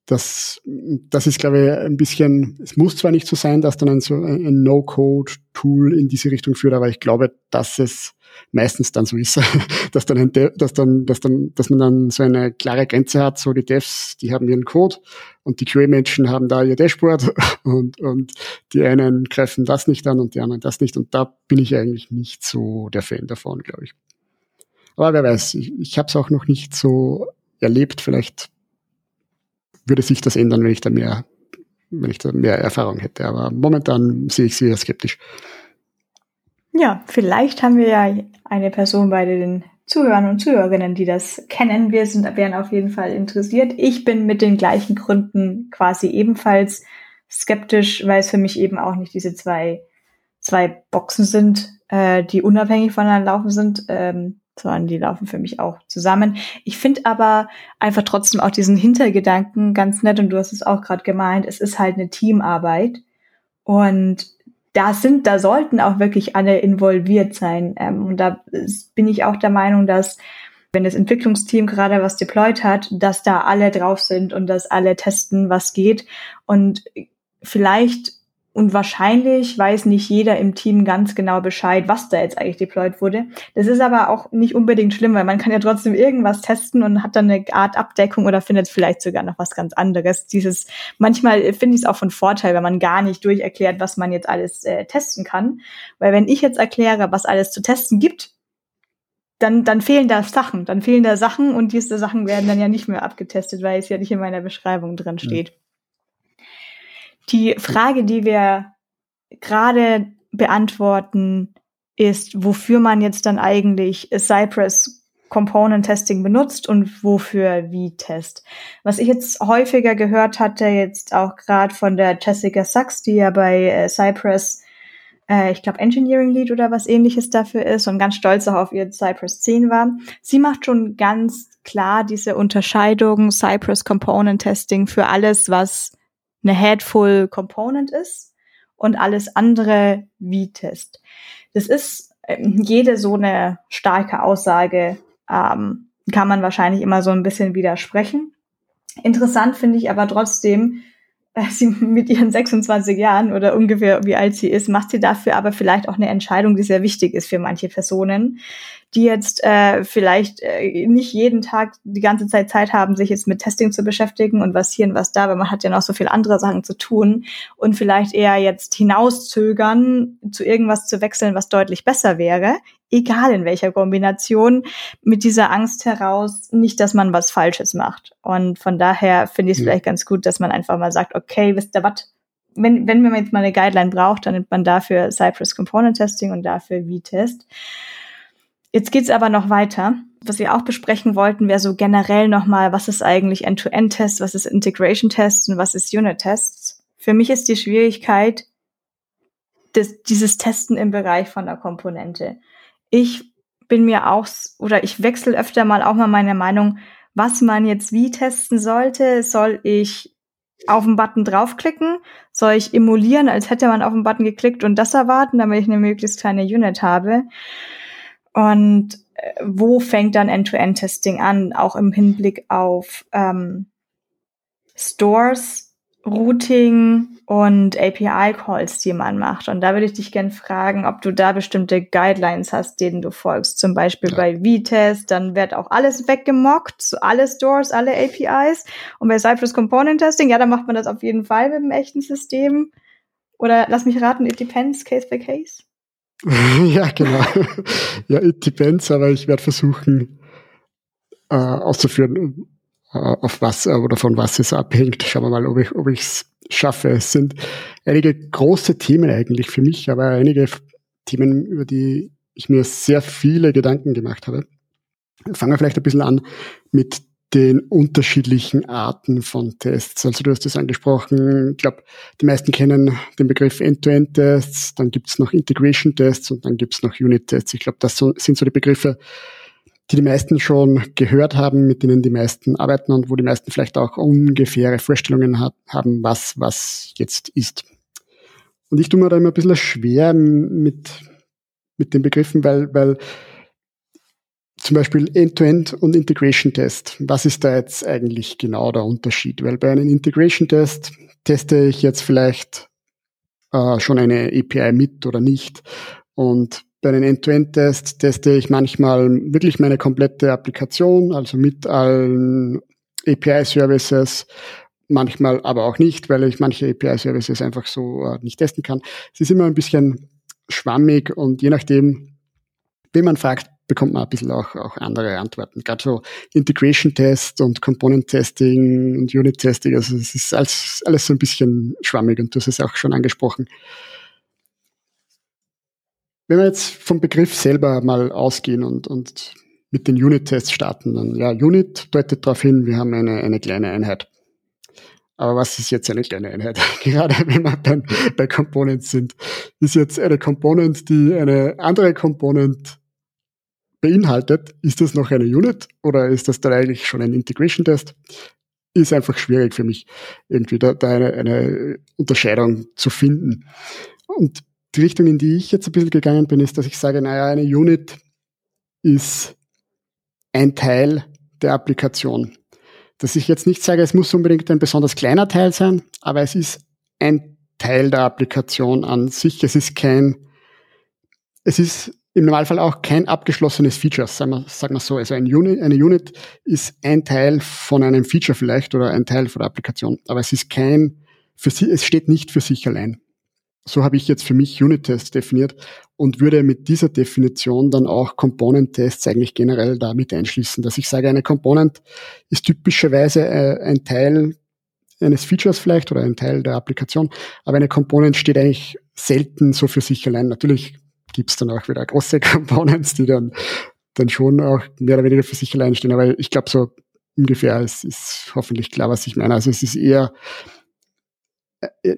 Das, das ist, glaube ich, ein bisschen, es muss zwar nicht so sein, dass dann ein, so ein No-Code-Tool in diese Richtung führt, aber ich glaube, dass es meistens dann so ist, [laughs] dass dann, ein dass dann, dass dann, dass man dann so eine klare Grenze hat, so die Devs, die haben ihren Code und die QA-Menschen haben da ihr Dashboard [laughs] und, und die einen greifen das nicht an und die anderen das nicht und da bin ich eigentlich nicht so der Fan davon, glaube ich. Aber wer weiß, ich, ich habe es auch noch nicht so erlebt, vielleicht würde sich das ändern, wenn ich da mehr, wenn ich da mehr Erfahrung hätte, aber momentan sehe ich sehr skeptisch. Ja, vielleicht haben wir ja eine Person bei den Zuhörern und Zuhörerinnen, die das kennen. Wir sind, wären auf jeden Fall interessiert. Ich bin mit den gleichen Gründen quasi ebenfalls skeptisch, weil es für mich eben auch nicht diese zwei, zwei Boxen sind, äh, die unabhängig voneinander laufen sind, ähm, sondern die laufen für mich auch zusammen. Ich finde aber einfach trotzdem auch diesen Hintergedanken ganz nett und du hast es auch gerade gemeint, es ist halt eine Teamarbeit und da sind, da sollten auch wirklich alle involviert sein. Ähm, und da bin ich auch der Meinung, dass wenn das Entwicklungsteam gerade was deployed hat, dass da alle drauf sind und dass alle testen, was geht. Und vielleicht und wahrscheinlich weiß nicht jeder im Team ganz genau Bescheid, was da jetzt eigentlich deployed wurde. Das ist aber auch nicht unbedingt schlimm, weil man kann ja trotzdem irgendwas testen und hat dann eine Art Abdeckung oder findet vielleicht sogar noch was ganz anderes. Dieses, manchmal finde ich es auch von Vorteil, wenn man gar nicht durcherklärt, was man jetzt alles äh, testen kann. Weil wenn ich jetzt erkläre, was alles zu testen gibt, dann, dann fehlen da Sachen, dann fehlen da Sachen und diese Sachen werden dann ja nicht mehr abgetestet, weil es ja nicht in meiner Beschreibung drin steht. Mhm. Die Frage, die wir gerade beantworten, ist, wofür man jetzt dann eigentlich Cypress Component Testing benutzt und wofür wie Test. Was ich jetzt häufiger gehört hatte, jetzt auch gerade von der Jessica Sachs, die ja bei äh, Cypress, äh, ich glaube Engineering Lead oder was ähnliches dafür ist und ganz stolz auch auf ihr Cypress 10 war. Sie macht schon ganz klar diese Unterscheidung Cypress Component Testing für alles, was eine Headful Component ist und alles andere wie Test. Das ist ähm, jede so eine starke Aussage, ähm, kann man wahrscheinlich immer so ein bisschen widersprechen. Interessant finde ich aber trotzdem, sie [laughs] mit ihren 26 Jahren oder ungefähr wie alt sie ist, macht sie dafür aber vielleicht auch eine Entscheidung, die sehr wichtig ist für manche Personen, die jetzt äh, vielleicht äh, nicht jeden Tag die ganze Zeit Zeit haben, sich jetzt mit Testing zu beschäftigen und was hier und was da, weil man hat ja noch so viel andere Sachen zu tun und vielleicht eher jetzt hinauszögern, zu irgendwas zu wechseln, was deutlich besser wäre, egal in welcher Kombination, mit dieser Angst heraus, nicht, dass man was Falsches macht. Und von daher finde ich es mhm. vielleicht ganz gut, dass man einfach mal sagt, okay, wisst ihr was, wenn, wenn man jetzt mal eine Guideline braucht, dann nimmt man dafür Cypress Component Testing und dafür V-Test. Jetzt geht's aber noch weiter. Was wir auch besprechen wollten, wäre so generell nochmal, was ist eigentlich End-to-End-Test, was ist Integration-Test und was ist Unit-Tests. Für mich ist die Schwierigkeit, des, dieses Testen im Bereich von der Komponente ich bin mir auch, oder ich wechsle öfter mal auch mal meine Meinung, was man jetzt wie testen sollte. Soll ich auf den Button draufklicken? Soll ich emulieren, als hätte man auf den Button geklickt und das erwarten, damit ich eine möglichst kleine Unit habe? Und äh, wo fängt dann End-to-End-Testing an, auch im Hinblick auf ähm, Stores, Routing und API-Calls, die man macht. Und da würde ich dich gerne fragen, ob du da bestimmte Guidelines hast, denen du folgst. Zum Beispiel ja. bei V-Test, dann wird auch alles weggemockt, alle Stores, alle APIs. Und bei Cypress Component Testing, ja, da macht man das auf jeden Fall mit dem echten System. Oder lass mich raten, it depends, case by case. [laughs] ja, genau. ja, it depends, aber ich werde versuchen äh, auszuführen, auf was oder von was es abhängt. Schauen wir mal, ob ich ob es schaffe. Es sind einige große Themen eigentlich für mich, aber einige Themen, über die ich mir sehr viele Gedanken gemacht habe. Fangen wir vielleicht ein bisschen an mit den unterschiedlichen Arten von Tests. Also du hast es angesprochen, ich glaube, die meisten kennen den Begriff End-to-End-Tests, dann gibt es noch Integration-Tests und dann gibt es noch Unit-Tests. Ich glaube, das sind so die Begriffe, die die meisten schon gehört haben, mit denen die meisten arbeiten und wo die meisten vielleicht auch ungefähre Vorstellungen hat, haben, was was jetzt ist. Und ich tue mir da immer ein bisschen schwer mit mit den Begriffen, weil, weil zum Beispiel End-to-End -End und Integration-Test. Was ist da jetzt eigentlich genau der Unterschied? Weil bei einem Integration-Test teste ich jetzt vielleicht äh, schon eine API mit oder nicht. Und bei einem End-to-End-Test teste ich manchmal wirklich meine komplette Applikation, also mit allen API-Services, manchmal aber auch nicht, weil ich manche API-Services einfach so äh, nicht testen kann. Es ist immer ein bisschen schwammig und je nachdem, wen man fragt, bekommt man ein bisschen auch, auch andere Antworten. Gerade so Integration-Test und Component-Testing und Unit-Testing, also es ist alles, alles so ein bisschen schwammig und du hast es auch schon angesprochen. Wenn wir jetzt vom Begriff selber mal ausgehen und, und mit den Unit-Tests starten, dann ja, Unit deutet darauf hin, wir haben eine, eine kleine Einheit. Aber was ist jetzt eine kleine Einheit? [laughs] Gerade wenn wir bei, bei Components sind. Ist jetzt eine Component, die eine andere Component beinhaltet, ist das noch eine Unit oder ist das dann eigentlich schon ein Integration Test? Ist einfach schwierig für mich, irgendwie da, da eine, eine Unterscheidung zu finden. Und die Richtung, in die ich jetzt ein bisschen gegangen bin, ist, dass ich sage, naja, eine Unit ist ein Teil der Applikation dass ich jetzt nicht sage, es muss unbedingt ein besonders kleiner Teil sein, aber es ist ein Teil der Applikation an sich. Es ist kein, es ist im Normalfall auch kein abgeschlossenes Feature, sagen wir, sagen wir so. Also ein Unit, eine Unit ist ein Teil von einem Feature vielleicht oder ein Teil von der Applikation, aber es ist kein, für sie, es steht nicht für sich allein. So habe ich jetzt für mich Unit-Tests definiert und würde mit dieser Definition dann auch Component-Tests eigentlich generell damit einschließen, dass ich sage, eine Component ist typischerweise äh, ein Teil eines Features vielleicht oder ein Teil der Applikation, aber eine Component steht eigentlich selten so für sich allein. Natürlich gibt es dann auch wieder große [laughs] Components, die dann, dann schon auch mehr oder weniger für sich allein stehen, aber ich glaube so ungefähr, es ist hoffentlich klar, was ich meine. Also es ist eher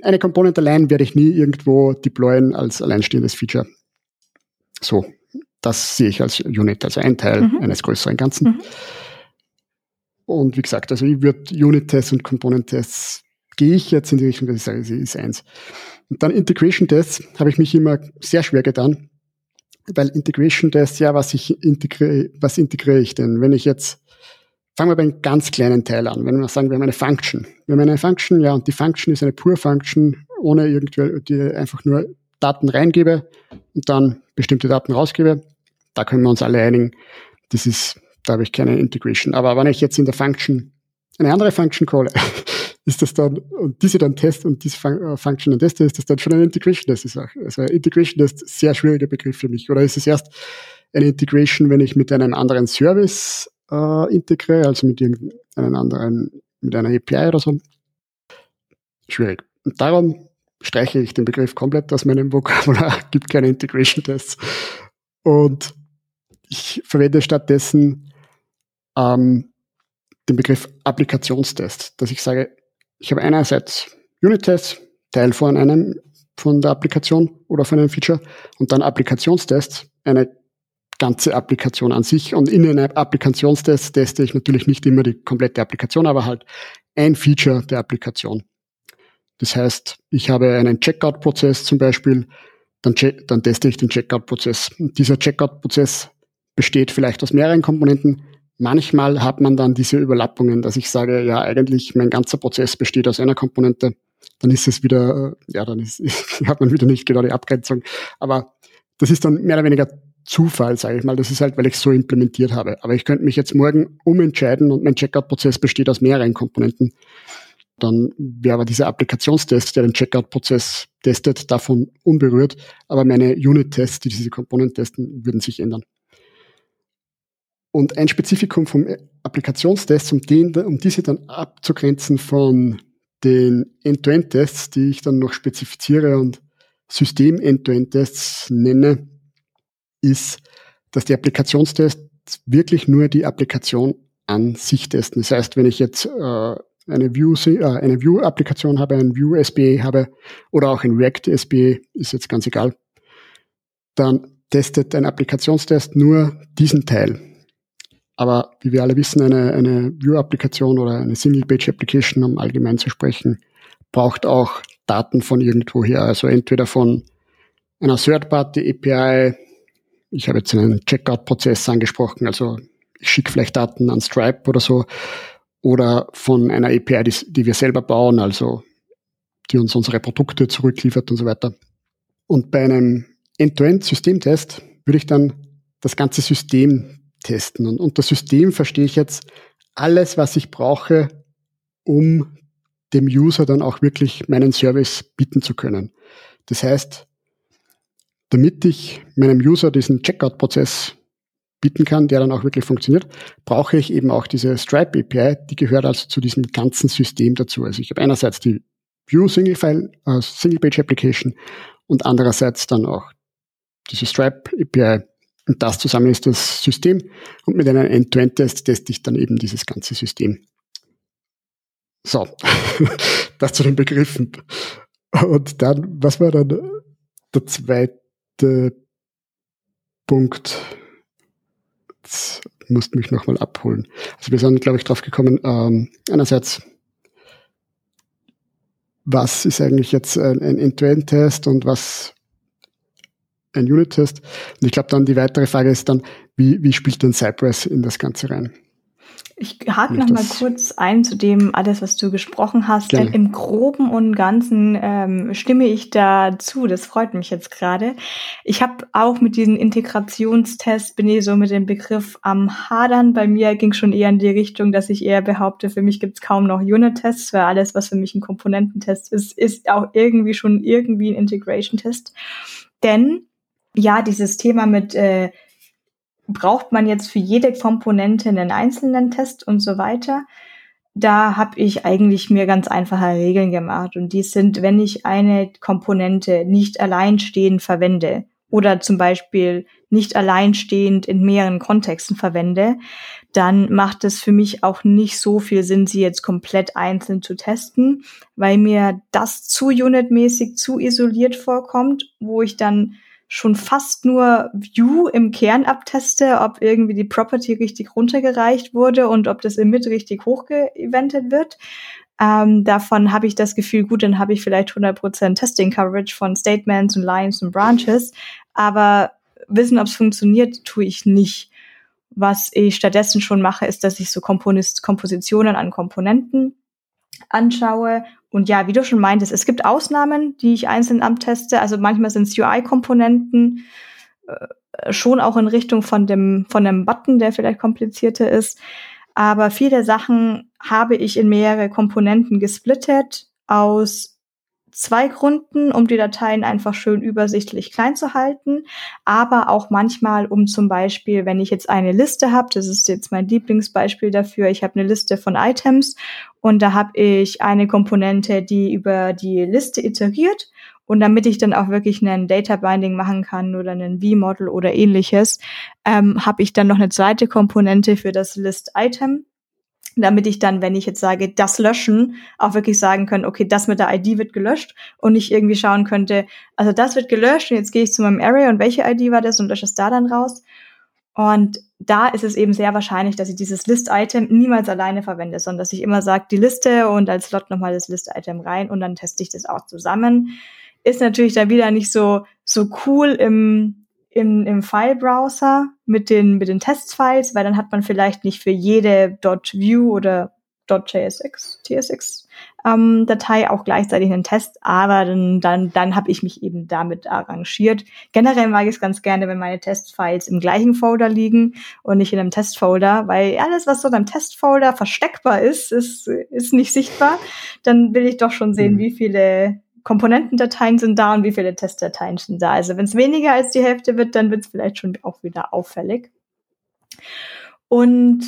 eine Component allein werde ich nie irgendwo deployen als alleinstehendes Feature. So, das sehe ich als Unit, also ein Teil mhm. eines größeren Ganzen. Mhm. Und wie gesagt, also ich würde Unit-Tests und Component-Tests gehe ich jetzt in die Richtung, dass ich sage, sie ist eins. Und dann Integration-Tests habe ich mich immer sehr schwer getan, weil Integration-Tests, ja, was ich integriere, was integriere ich denn? Wenn ich jetzt Fangen wir bei einem ganz kleinen Teil an. Wenn wir sagen, wir haben eine Function. Wir haben eine Function, ja, und die Function ist eine Pure Function, ohne irgendwie, die einfach nur Daten reingebe und dann bestimmte Daten rausgebe. Da können wir uns alle einigen. Das ist, da habe ich keine Integration. Aber wenn ich jetzt in der Function eine andere Function call, [laughs] ist das dann, und diese dann test und diese äh, Function dann teste, ist das dann schon eine Integration Test? Ist auch, also Integration ist sehr schwieriger Begriff für mich. Oder ist es erst eine Integration, wenn ich mit einem anderen Service äh, integriere, also mit einem anderen, mit einer API oder so. Schwierig. Und darum streiche ich den Begriff komplett aus meinem Vokabular, [laughs] gibt keine Integration-Tests. Und ich verwende stattdessen ähm, den Begriff Applikationstest, dass ich sage, ich habe einerseits Unit-Tests, Teil von einem, von der Applikation oder von einem Feature und dann Applikationstests, eine ganze Applikation an sich. Und in einem Applikationstest teste ich natürlich nicht immer die komplette Applikation, aber halt ein Feature der Applikation. Das heißt, ich habe einen Checkout-Prozess zum Beispiel, dann, dann teste ich den Checkout-Prozess. Dieser Checkout-Prozess besteht vielleicht aus mehreren Komponenten. Manchmal hat man dann diese Überlappungen, dass ich sage, ja, eigentlich mein ganzer Prozess besteht aus einer Komponente. Dann ist es wieder, äh, ja, dann ist, [laughs] hat man wieder nicht genau die Abgrenzung. Aber das ist dann mehr oder weniger Zufall, sage ich mal. Das ist halt, weil ich es so implementiert habe. Aber ich könnte mich jetzt morgen umentscheiden und mein Checkout-Prozess besteht aus mehreren Komponenten. Dann wäre aber dieser Applikationstest, der den Checkout-Prozess testet, davon unberührt. Aber meine Unit-Tests, die diese Komponenten testen, würden sich ändern. Und ein Spezifikum vom Applikationstest, um, den, um diese dann abzugrenzen von den End-to-End-Tests, die ich dann noch spezifiziere und System-End-to-End-Tests nenne, ist, dass die Applikationstests wirklich nur die Applikation an sich testen. Das heißt, wenn ich jetzt äh, eine View, äh, eine View-Applikation habe, ein View SBA habe oder auch ein React SBA, ist jetzt ganz egal, dann testet ein Applikationstest nur diesen Teil. Aber wie wir alle wissen, eine, eine View-Applikation oder eine Single-Page-Application, um allgemein zu sprechen, braucht auch Daten von irgendwoher. Also entweder von einer Third-Party-API ich habe jetzt einen Checkout-Prozess angesprochen, also ich schicke vielleicht Daten an Stripe oder so, oder von einer API, die, die wir selber bauen, also die uns unsere Produkte zurückliefert und so weiter. Und bei einem End-to-End-Systemtest würde ich dann das ganze System testen. Und unter System verstehe ich jetzt alles, was ich brauche, um dem User dann auch wirklich meinen Service bieten zu können. Das heißt, damit ich meinem User diesen Checkout-Prozess bieten kann, der dann auch wirklich funktioniert, brauche ich eben auch diese Stripe API, die gehört also zu diesem ganzen System dazu. Also ich habe einerseits die View Single File, äh, Single Page Application und andererseits dann auch diese Stripe API. Und das zusammen ist das System. Und mit einem End-to-End-Test teste ich dann eben dieses ganze System. So, [laughs] das zu den Begriffen. Und dann, was war dann der zweite Punkt? Jetzt musst mich nochmal abholen. Also wir sind, glaube ich, drauf gekommen, ähm, einerseits, was ist eigentlich jetzt ein, ein End-to-End-Test und was ein Unit-Test? Und ich glaube dann die weitere Frage ist dann, wie, wie spielt denn Cypress in das Ganze rein? Ich hake noch mal kurz ein zu dem alles, was du gesprochen hast. Denn im Groben und Ganzen ähm, stimme ich dazu. Das freut mich jetzt gerade. Ich habe auch mit diesen Integrationstests bin ich so mit dem Begriff am Hadern. Bei mir ging schon eher in die Richtung, dass ich eher behaupte, für mich gibt es kaum noch Unit-Tests, weil alles, was für mich ein Komponententest ist, ist auch irgendwie schon irgendwie ein Integration-Test. Denn ja, dieses Thema mit äh, braucht man jetzt für jede Komponente einen einzelnen Test und so weiter. Da habe ich eigentlich mir ganz einfache Regeln gemacht. Und die sind, wenn ich eine Komponente nicht alleinstehend verwende oder zum Beispiel nicht alleinstehend in mehreren Kontexten verwende, dann macht es für mich auch nicht so viel Sinn, sie jetzt komplett einzeln zu testen, weil mir das zu unitmäßig, zu isoliert vorkommt, wo ich dann schon fast nur View im Kern abteste, ob irgendwie die Property richtig runtergereicht wurde und ob das Emit richtig hochgeeventet wird. Ähm, davon habe ich das Gefühl, gut, dann habe ich vielleicht 100% Testing Coverage von Statements und Lines und Branches, aber wissen, ob es funktioniert, tue ich nicht. Was ich stattdessen schon mache, ist, dass ich so Komponist Kompositionen an Komponenten anschaue. Und ja, wie du schon meintest, es gibt Ausnahmen, die ich einzeln abteste. Also manchmal sind es UI-Komponenten, äh, schon auch in Richtung von dem, von dem Button, der vielleicht komplizierter ist. Aber viele Sachen habe ich in mehrere Komponenten gesplittet aus zwei Gründen, um die Dateien einfach schön übersichtlich klein zu halten, aber auch manchmal, um zum Beispiel, wenn ich jetzt eine Liste habe, das ist jetzt mein Lieblingsbeispiel dafür, ich habe eine Liste von Items und da habe ich eine Komponente, die über die Liste iteriert und damit ich dann auch wirklich einen Data Binding machen kann oder einen V-Model oder ähnliches, ähm, habe ich dann noch eine zweite Komponente für das List-Item damit ich dann, wenn ich jetzt sage, das löschen, auch wirklich sagen können, okay, das mit der ID wird gelöscht und nicht irgendwie schauen könnte, also das wird gelöscht und jetzt gehe ich zu meinem Array und welche ID war das und lösche es da dann raus. Und da ist es eben sehr wahrscheinlich, dass ich dieses List-Item niemals alleine verwende, sondern dass ich immer sage, die Liste und als Slot nochmal das List-Item rein und dann teste ich das auch zusammen. Ist natürlich dann wieder nicht so, so cool im, im, im File-Browser mit den, mit den Testfiles, weil dann hat man vielleicht nicht für jede .view oder .jsx, TSX ähm, Datei auch gleichzeitig einen Test, aber dann, dann, dann habe ich mich eben damit arrangiert. Generell mag ich es ganz gerne, wenn meine Testfiles im gleichen Folder liegen und nicht in einem Testfolder, weil alles, was so beim Testfolder versteckbar ist, ist, ist nicht sichtbar. Dann will ich doch schon sehen, mhm. wie viele Komponentendateien sind da und wie viele Testdateien sind da. Also wenn es weniger als die Hälfte wird, dann wird es vielleicht schon auch wieder auffällig. Und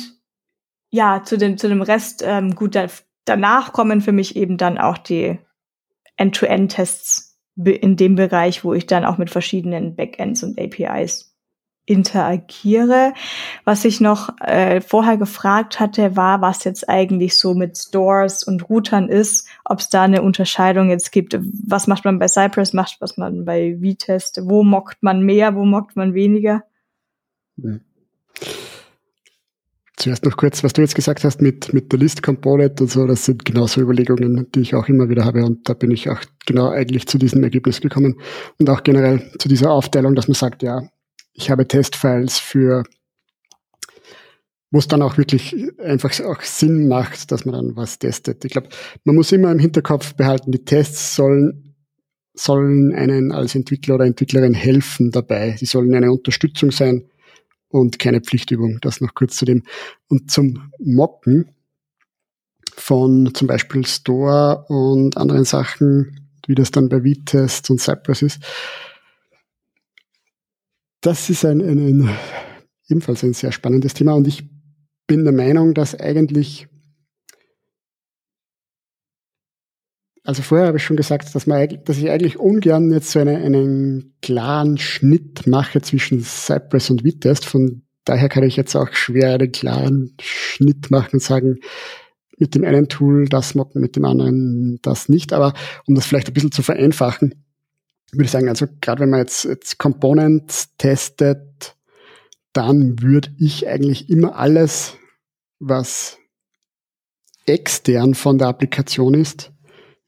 ja, zu dem, zu dem Rest, ähm, gut, da, danach kommen für mich eben dann auch die End-to-End-Tests in dem Bereich, wo ich dann auch mit verschiedenen Backends und APIs interagiere. Was ich noch äh, vorher gefragt hatte, war, was jetzt eigentlich so mit Stores und Routern ist, ob es da eine Unterscheidung jetzt gibt. Was macht man bei Cypress, macht was man bei V-Test? Wo mockt man mehr, wo mockt man weniger? Hm. Zuerst noch kurz, was du jetzt gesagt hast mit, mit der List Component und so, das sind genauso Überlegungen, die ich auch immer wieder habe und da bin ich auch genau eigentlich zu diesem Ergebnis gekommen und auch generell zu dieser Aufteilung, dass man sagt, ja, ich habe Testfiles für, wo es dann auch wirklich einfach auch Sinn macht, dass man dann was testet. Ich glaube, man muss immer im Hinterkopf behalten, die Tests sollen, sollen einen als Entwickler oder Entwicklerin helfen dabei. Sie sollen eine Unterstützung sein und keine Pflichtübung. Das noch kurz zu dem. Und zum Mocken von zum Beispiel Store und anderen Sachen, wie das dann bei V-Test und Cypress ist. Das ist ein, ein, ein, ebenfalls ein sehr spannendes Thema und ich bin der Meinung, dass eigentlich, also vorher habe ich schon gesagt, dass, man, dass ich eigentlich ungern jetzt so eine, einen klaren Schnitt mache zwischen Cypress und Vitest. Von daher kann ich jetzt auch schwer einen klaren Schnitt machen und sagen, mit dem einen Tool das mocken, mit dem anderen das nicht. Aber um das vielleicht ein bisschen zu vereinfachen, würde ich sagen, also gerade wenn man jetzt, jetzt Components testet, dann würde ich eigentlich immer alles, was extern von der Applikation ist,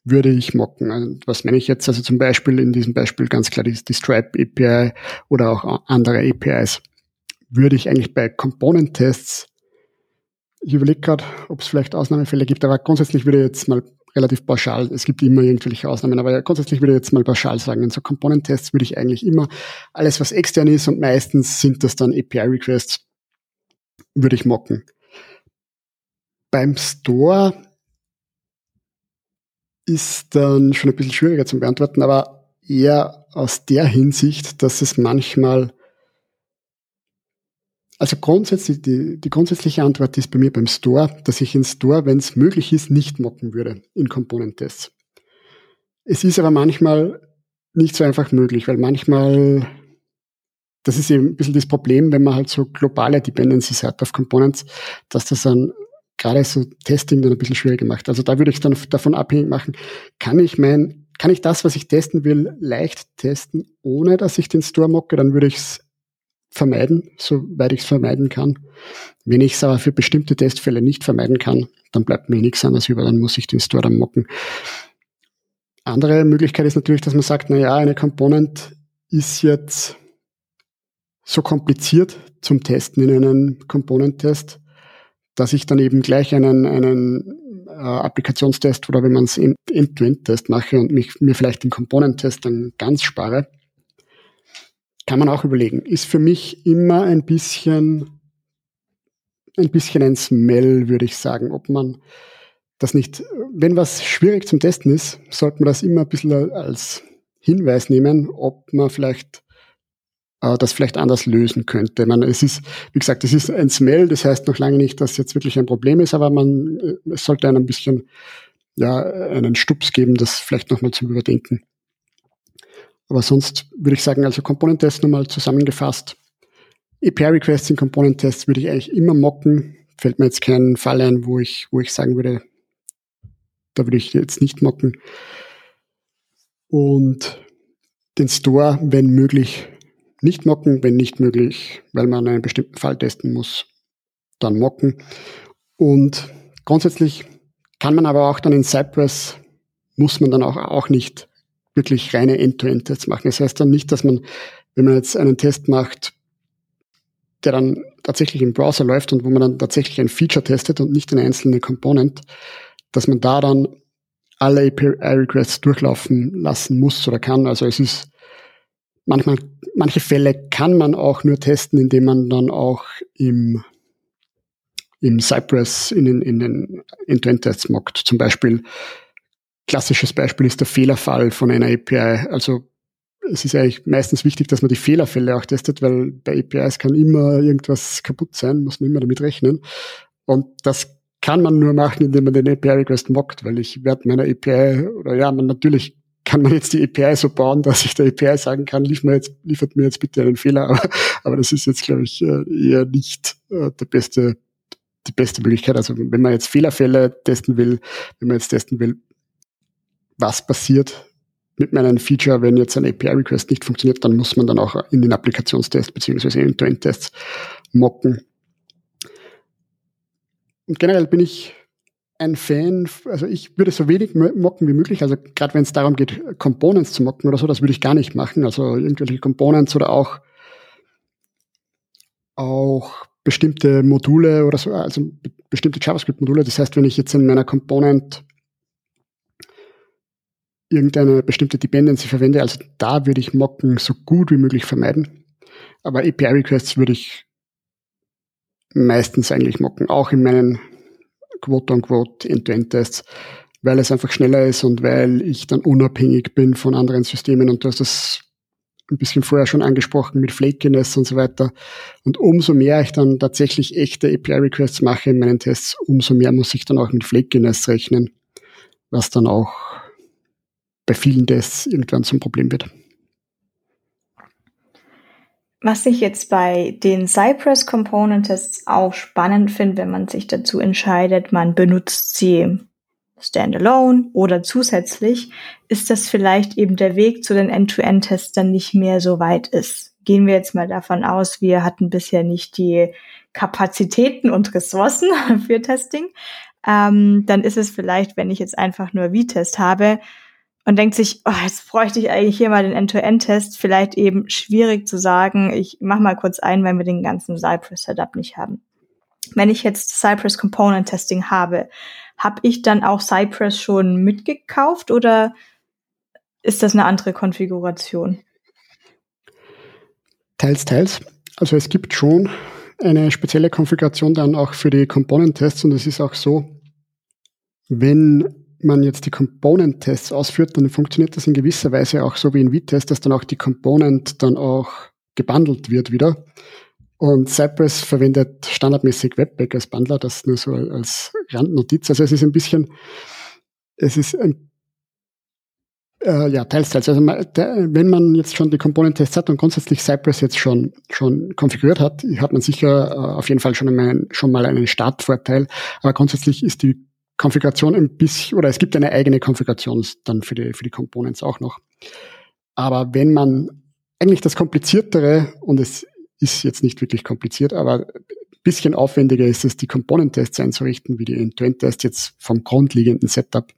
würde ich mocken. Also was meine ich jetzt? Also zum Beispiel in diesem Beispiel ganz klar die, die Stripe API oder auch andere APIs. Würde ich eigentlich bei Component-Tests ich überlege gerade, ob es vielleicht Ausnahmefälle gibt, aber grundsätzlich würde ich jetzt mal relativ pauschal, es gibt immer irgendwelche Ausnahmen, aber grundsätzlich würde ich jetzt mal pauschal sagen, in so Component-Tests würde ich eigentlich immer alles, was extern ist und meistens sind das dann API-Requests, würde ich mocken. Beim Store ist dann schon ein bisschen schwieriger zu beantworten, aber eher aus der Hinsicht, dass es manchmal also grundsätzlich, die, die grundsätzliche Antwort ist bei mir beim Store, dass ich in Store, wenn es möglich ist, nicht mocken würde in Component-Tests. Es ist aber manchmal nicht so einfach möglich, weil manchmal, das ist eben ein bisschen das Problem, wenn man halt so globale Dependencies hat auf Components, dass das dann gerade so Testing dann ein bisschen schwieriger macht. Also da würde ich dann davon abhängig machen, kann ich mein, kann ich das, was ich testen will, leicht testen, ohne dass ich den Store mocke, dann würde ich es vermeiden, soweit ich es vermeiden kann. Wenn ich es aber für bestimmte Testfälle nicht vermeiden kann, dann bleibt mir nichts anderes über, dann muss ich den Store dann mocken. Andere Möglichkeit ist natürlich, dass man sagt, na ja, eine Component ist jetzt so kompliziert zum Testen in einem Component-Test, dass ich dann eben gleich einen, einen äh, Applikationstest oder wenn man es End-to-End-Test mache und mich, mir vielleicht den Component-Test dann ganz spare kann man auch überlegen. Ist für mich immer ein bisschen, ein bisschen ein Smell, würde ich sagen, ob man das nicht, wenn was schwierig zum Testen ist, sollte man das immer ein bisschen als Hinweis nehmen, ob man vielleicht äh, das vielleicht anders lösen könnte. Man, es ist, wie gesagt, es ist ein Smell, das heißt noch lange nicht, dass jetzt wirklich ein Problem ist, aber man äh, es sollte einem ein bisschen ja, einen Stups geben, das vielleicht nochmal zu überdenken. Aber sonst würde ich sagen, also Component-Tests nochmal zusammengefasst. API-Requests in Component-Tests würde ich eigentlich immer mocken. Fällt mir jetzt kein Fall ein, wo ich, wo ich sagen würde, da würde ich jetzt nicht mocken. Und den Store, wenn möglich, nicht mocken, wenn nicht möglich, weil man einen bestimmten Fall testen muss, dann mocken. Und grundsätzlich kann man aber auch dann in Cypress, muss man dann auch, auch nicht wirklich reine End-to-End-Tests machen. Das heißt dann nicht, dass man, wenn man jetzt einen Test macht, der dann tatsächlich im Browser läuft und wo man dann tatsächlich ein Feature testet und nicht eine einzelne Component, dass man da dann alle API-Requests durchlaufen lassen muss oder kann. Also es ist manchmal, manche Fälle kann man auch nur testen, indem man dann auch im, im Cypress in den, in den End-to-End-Tests mockt. Zum Beispiel klassisches Beispiel ist der Fehlerfall von einer API. Also es ist eigentlich meistens wichtig, dass man die Fehlerfälle auch testet, weil bei APIs kann immer irgendwas kaputt sein, muss man immer damit rechnen. Und das kann man nur machen, indem man den API-Request mockt, weil ich werde meiner API, oder ja, man natürlich kann man jetzt die API so bauen, [laughs] dass ich der API sagen kann, lief mir jetzt, liefert mir jetzt bitte einen Fehler, aber, aber das ist jetzt, glaube ich, äh, eher nicht äh, der beste, die beste Möglichkeit. Also wenn man jetzt Fehlerfälle testen will, wenn man jetzt testen will, was passiert mit meinem Feature, wenn jetzt ein API-Request nicht funktioniert, dann muss man dann auch in den Applikationstest beziehungsweise End-to-End-Tests mocken. Und generell bin ich ein Fan, also ich würde so wenig mocken wie möglich, also gerade wenn es darum geht, Components zu mocken oder so, das würde ich gar nicht machen, also irgendwelche Components oder auch auch bestimmte Module oder so, also bestimmte JavaScript-Module. Das heißt, wenn ich jetzt in meiner Component irgendeine bestimmte Dependency verwende, also da würde ich Mocken so gut wie möglich vermeiden. Aber API-Requests würde ich meistens eigentlich mocken, auch in meinen quote-unquote End-to-End-Tests, weil es einfach schneller ist und weil ich dann unabhängig bin von anderen Systemen und du hast das ein bisschen vorher schon angesprochen mit Flakiness und so weiter. Und umso mehr ich dann tatsächlich echte API-Requests mache in meinen Tests, umso mehr muss ich dann auch mit Flakiness rechnen, was dann auch bei vielen Tests irgendwann zum Problem wird. Was ich jetzt bei den Cypress Component Tests auch spannend finde, wenn man sich dazu entscheidet, man benutzt sie standalone oder zusätzlich, ist das vielleicht eben der Weg zu den End-to-End-Tests dann nicht mehr so weit ist. Gehen wir jetzt mal davon aus, wir hatten bisher nicht die Kapazitäten und Ressourcen [laughs] für Testing. Ähm, dann ist es vielleicht, wenn ich jetzt einfach nur V-Test habe, und denkt sich, oh, jetzt bräuchte ich eigentlich hier mal den End-to-End-Test, vielleicht eben schwierig zu sagen, ich mach mal kurz ein, weil wir den ganzen Cypress-Setup nicht haben. Wenn ich jetzt Cypress Component Testing habe, habe ich dann auch Cypress schon mitgekauft oder ist das eine andere Konfiguration? Teils, teils. Also es gibt schon eine spezielle Konfiguration dann auch für die Component Tests und es ist auch so, wenn man jetzt die Component-Tests ausführt, dann funktioniert das in gewisser Weise auch so wie in V-Test, dass dann auch die Component dann auch gebundelt wird wieder. Und Cypress verwendet standardmäßig Webpack als Bundler, das nur so als Randnotiz. Also es ist ein bisschen, es ist ein, äh, ja, teils, teils. Also der, wenn man jetzt schon die Component-Tests hat und grundsätzlich Cypress jetzt schon, schon konfiguriert hat, hat man sicher äh, auf jeden Fall schon, einmal, schon mal einen Startvorteil. Aber grundsätzlich ist die Konfiguration ein bisschen, oder es gibt eine eigene Konfiguration dann für die, für die Components auch noch. Aber wenn man eigentlich das Kompliziertere, und es ist jetzt nicht wirklich kompliziert, aber ein bisschen aufwendiger ist es, die Component-Tests einzurichten, wie die End-to-End-Tests jetzt vom grundlegenden Setup.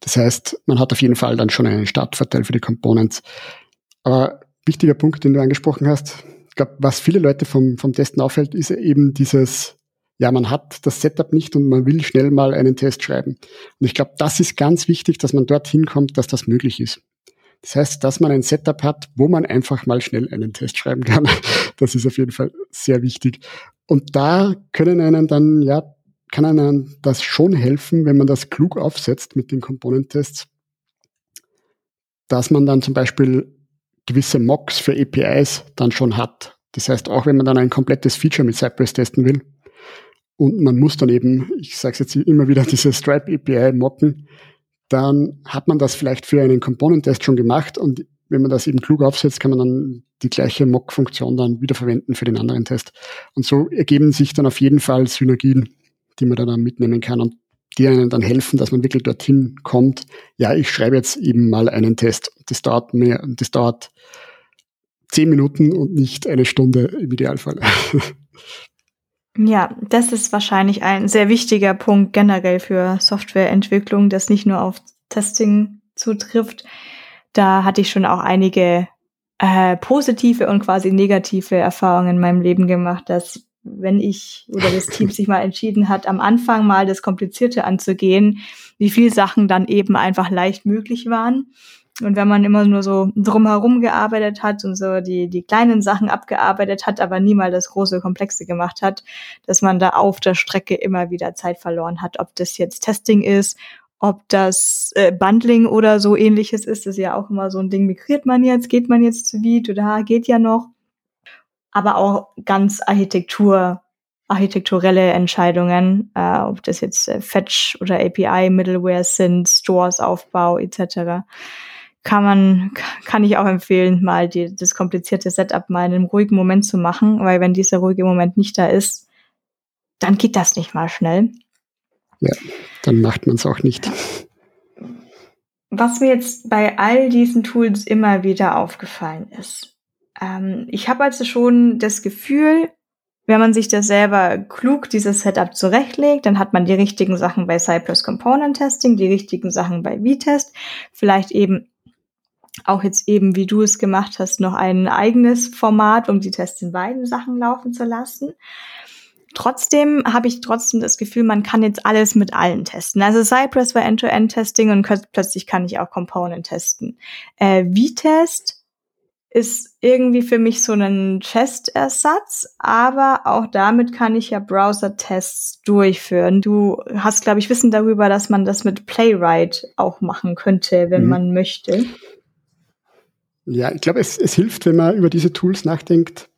Das heißt, man hat auf jeden Fall dann schon einen Startvorteil für die Components. Aber wichtiger Punkt, den du angesprochen hast, ich glaube, was viele Leute vom, vom Testen auffällt, ist eben dieses ja, man hat das Setup nicht und man will schnell mal einen Test schreiben. Und ich glaube, das ist ganz wichtig, dass man dorthin kommt, dass das möglich ist. Das heißt, dass man ein Setup hat, wo man einfach mal schnell einen Test schreiben kann. [laughs] Das ist auf jeden Fall sehr wichtig. Und da können einen dann, ja, kann einem das schon helfen, wenn man das klug aufsetzt mit den Komponentests, dass man dann zum Beispiel gewisse Mocks für APIs dann schon hat. Das heißt, auch wenn man dann ein komplettes Feature mit Cypress testen will, und man muss dann eben, ich sage es jetzt immer wieder, [laughs] diese Stripe API mocken, dann hat man das vielleicht für einen Component-Test schon gemacht und wenn man das eben klug aufsetzt, kann man dann die gleiche Mock-Funktion dann wieder verwenden für den anderen Test. Und so ergeben sich dann auf jeden Fall Synergien, die man dann mitnehmen kann und die einen dann helfen, dass man wirklich dorthin kommt. Ja, ich schreibe jetzt eben mal einen Test. Das dauert mehr, das dauert zehn Minuten und nicht eine Stunde im Idealfall. [laughs] Ja, das ist wahrscheinlich ein sehr wichtiger Punkt generell für Softwareentwicklung, das nicht nur auf Testing zutrifft. Da hatte ich schon auch einige äh, positive und quasi negative Erfahrungen in meinem Leben gemacht, dass wenn ich oder das Team [laughs] sich mal entschieden hat, am Anfang mal das Komplizierte anzugehen, wie viel Sachen dann eben einfach leicht möglich waren und wenn man immer nur so drumherum gearbeitet hat und so die, die kleinen Sachen abgearbeitet hat, aber nie mal das große Komplexe gemacht hat, dass man da auf der Strecke immer wieder Zeit verloren hat. Ob das jetzt Testing ist, ob das äh, Bundling oder so ähnliches ist, ist ja auch immer so ein Ding, migriert man jetzt, geht man jetzt zu Vite oder geht ja noch. Aber auch ganz Architektur, architekturelle Entscheidungen, äh, ob das jetzt äh, Fetch oder API, Middleware sind, Stores, Aufbau etc kann man, kann ich auch empfehlen, mal die, das komplizierte Setup mal in einem ruhigen Moment zu machen, weil wenn dieser ruhige Moment nicht da ist, dann geht das nicht mal schnell. Ja, dann macht man es auch nicht. Was mir jetzt bei all diesen Tools immer wieder aufgefallen ist, ähm, ich habe also schon das Gefühl, wenn man sich das selber klug, dieses Setup zurechtlegt, dann hat man die richtigen Sachen bei Cypress Component Testing, die richtigen Sachen bei V-Test, vielleicht eben auch jetzt eben, wie du es gemacht hast, noch ein eigenes Format, um die Tests in beiden Sachen laufen zu lassen. Trotzdem habe ich trotzdem das Gefühl, man kann jetzt alles mit allen testen. Also Cypress war End-to-End-Testing und plötzlich kann ich auch Component testen. Äh, V-Test ist irgendwie für mich so ein Chest-Ersatz, aber auch damit kann ich ja Browser-Tests durchführen. Du hast, glaube ich, Wissen darüber, dass man das mit Playwright auch machen könnte, wenn mhm. man möchte. Ja, ich glaube, es, es hilft, wenn man über diese Tools nachdenkt,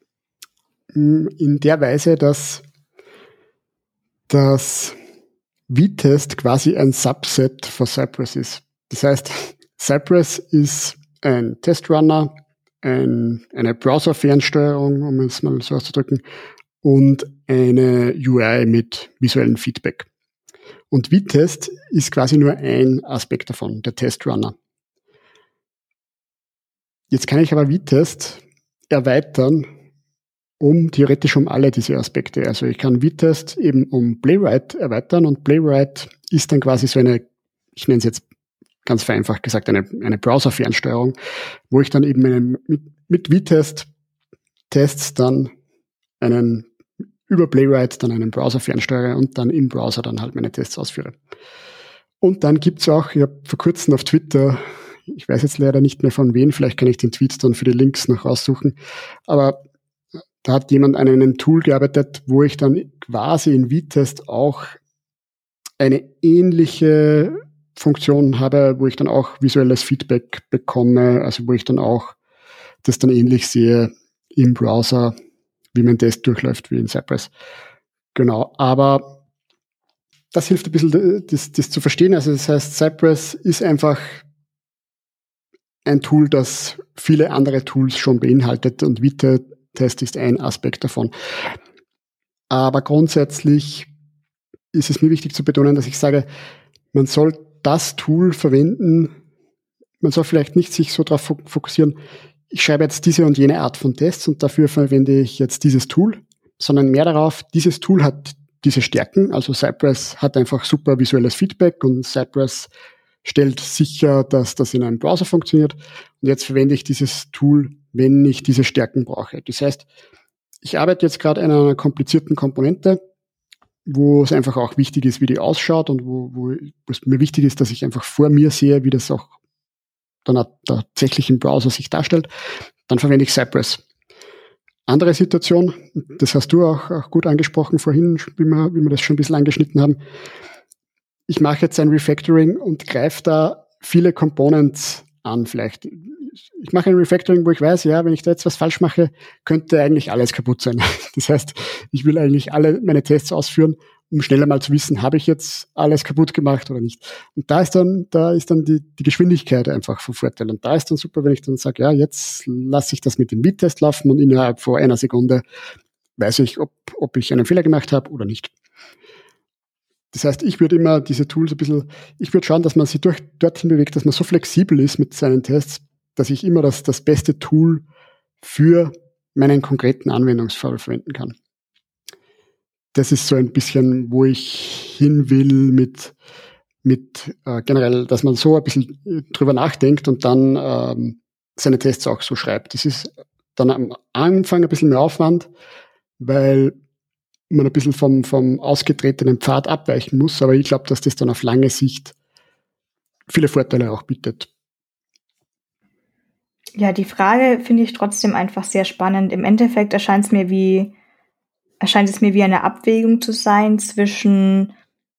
in der Weise, dass das V-Test quasi ein Subset von Cypress ist. Das heißt, [laughs] Cypress ist ein Testrunner, ein, eine Browser-Fernsteuerung, um es mal so auszudrücken, und eine UI mit visuellem Feedback. Und V-Test ist quasi nur ein Aspekt davon, der Testrunner. Jetzt kann ich aber V-Test erweitern um theoretisch um alle diese Aspekte. Also ich kann V-Test eben um Playwright erweitern und Playwright ist dann quasi so eine, ich nenne es jetzt ganz vereinfacht gesagt, eine, eine Browser-Fernsteuerung, wo ich dann eben einen, mit, mit V-Test Tests dann einen über Playwright dann einen Browser fernsteuere und dann im Browser dann halt meine Tests ausführe. Und dann gibt's auch, ich habe vor kurzem auf Twitter, ich weiß jetzt leider nicht mehr von wen, vielleicht kann ich den Tweet dann für die Links noch raussuchen, aber da hat jemand an einem Tool gearbeitet, wo ich dann quasi in V-Test auch eine ähnliche Funktion habe, wo ich dann auch visuelles Feedback bekomme, also wo ich dann auch das dann ähnlich sehe im Browser, wie mein Test durchläuft, wie in Cypress. Genau, aber das hilft ein bisschen, das, das zu verstehen. Also das heißt, Cypress ist einfach ein Tool, das viele andere Tools schon beinhaltet und Vita Test ist ein Aspekt davon. Aber grundsätzlich ist es mir wichtig zu betonen, dass ich sage, man soll das Tool verwenden. Man soll vielleicht nicht sich so darauf fokussieren, ich schreibe jetzt diese und jene Art von Tests und dafür verwende ich jetzt dieses Tool, sondern mehr darauf, dieses Tool hat diese Stärken. Also Cypress hat einfach super visuelles Feedback und Cypress stellt sicher, dass das in einem Browser funktioniert. Und jetzt verwende ich dieses Tool wenn ich diese Stärken brauche. Das heißt, ich arbeite jetzt gerade an einer komplizierten Komponente, wo es einfach auch wichtig ist, wie die ausschaut und wo, wo es mir wichtig ist, dass ich einfach vor mir sehe, wie das auch dann tatsächlich im Browser sich darstellt. Dann verwende ich Cypress. Andere Situation, das hast du auch, auch gut angesprochen vorhin, wie wir, wie wir das schon ein bisschen angeschnitten haben. Ich mache jetzt ein Refactoring und greife da viele Components an. Vielleicht ich mache ein Refactoring, wo ich weiß, ja, wenn ich da jetzt was falsch mache, könnte eigentlich alles kaputt sein. [laughs] Das heißt, ich will eigentlich alle meine Tests ausführen, um schneller mal zu wissen, habe ich jetzt alles kaputt gemacht oder nicht. Und da ist dann, da ist dann die, die Geschwindigkeit einfach von Vorteil. Und da ist dann super, wenn ich dann sage, ja, jetzt lasse ich das mit dem Beat-Test laufen und innerhalb von einer Sekunde weiß ich, ob, ob ich einen Fehler gemacht habe oder nicht. Das heißt, ich würde immer diese Tools ein bisschen, ich würde schauen, dass man sich durch, dorthin bewegt, dass man so flexibel ist mit seinen Tests, dass ich immer das, das beste Tool für meinen konkreten Anwendungsfall verwenden kann. Das ist so ein bisschen, wo ich hin will mit, mit äh, generell, dass man so ein bisschen äh, drüber nachdenkt und dann ähm, seine Tests auch so schreibt. Das ist dann am Anfang ein bisschen mehr Aufwand, weil man ein bisschen vom, vom ausgetretenen Pfad abweichen muss, aber ich glaube, dass das dann auf lange Sicht viele Vorteile auch bietet. Ja, die Frage finde ich trotzdem einfach sehr spannend. Im Endeffekt erscheint es mir wie, erscheint es mir wie eine Abwägung zu sein zwischen,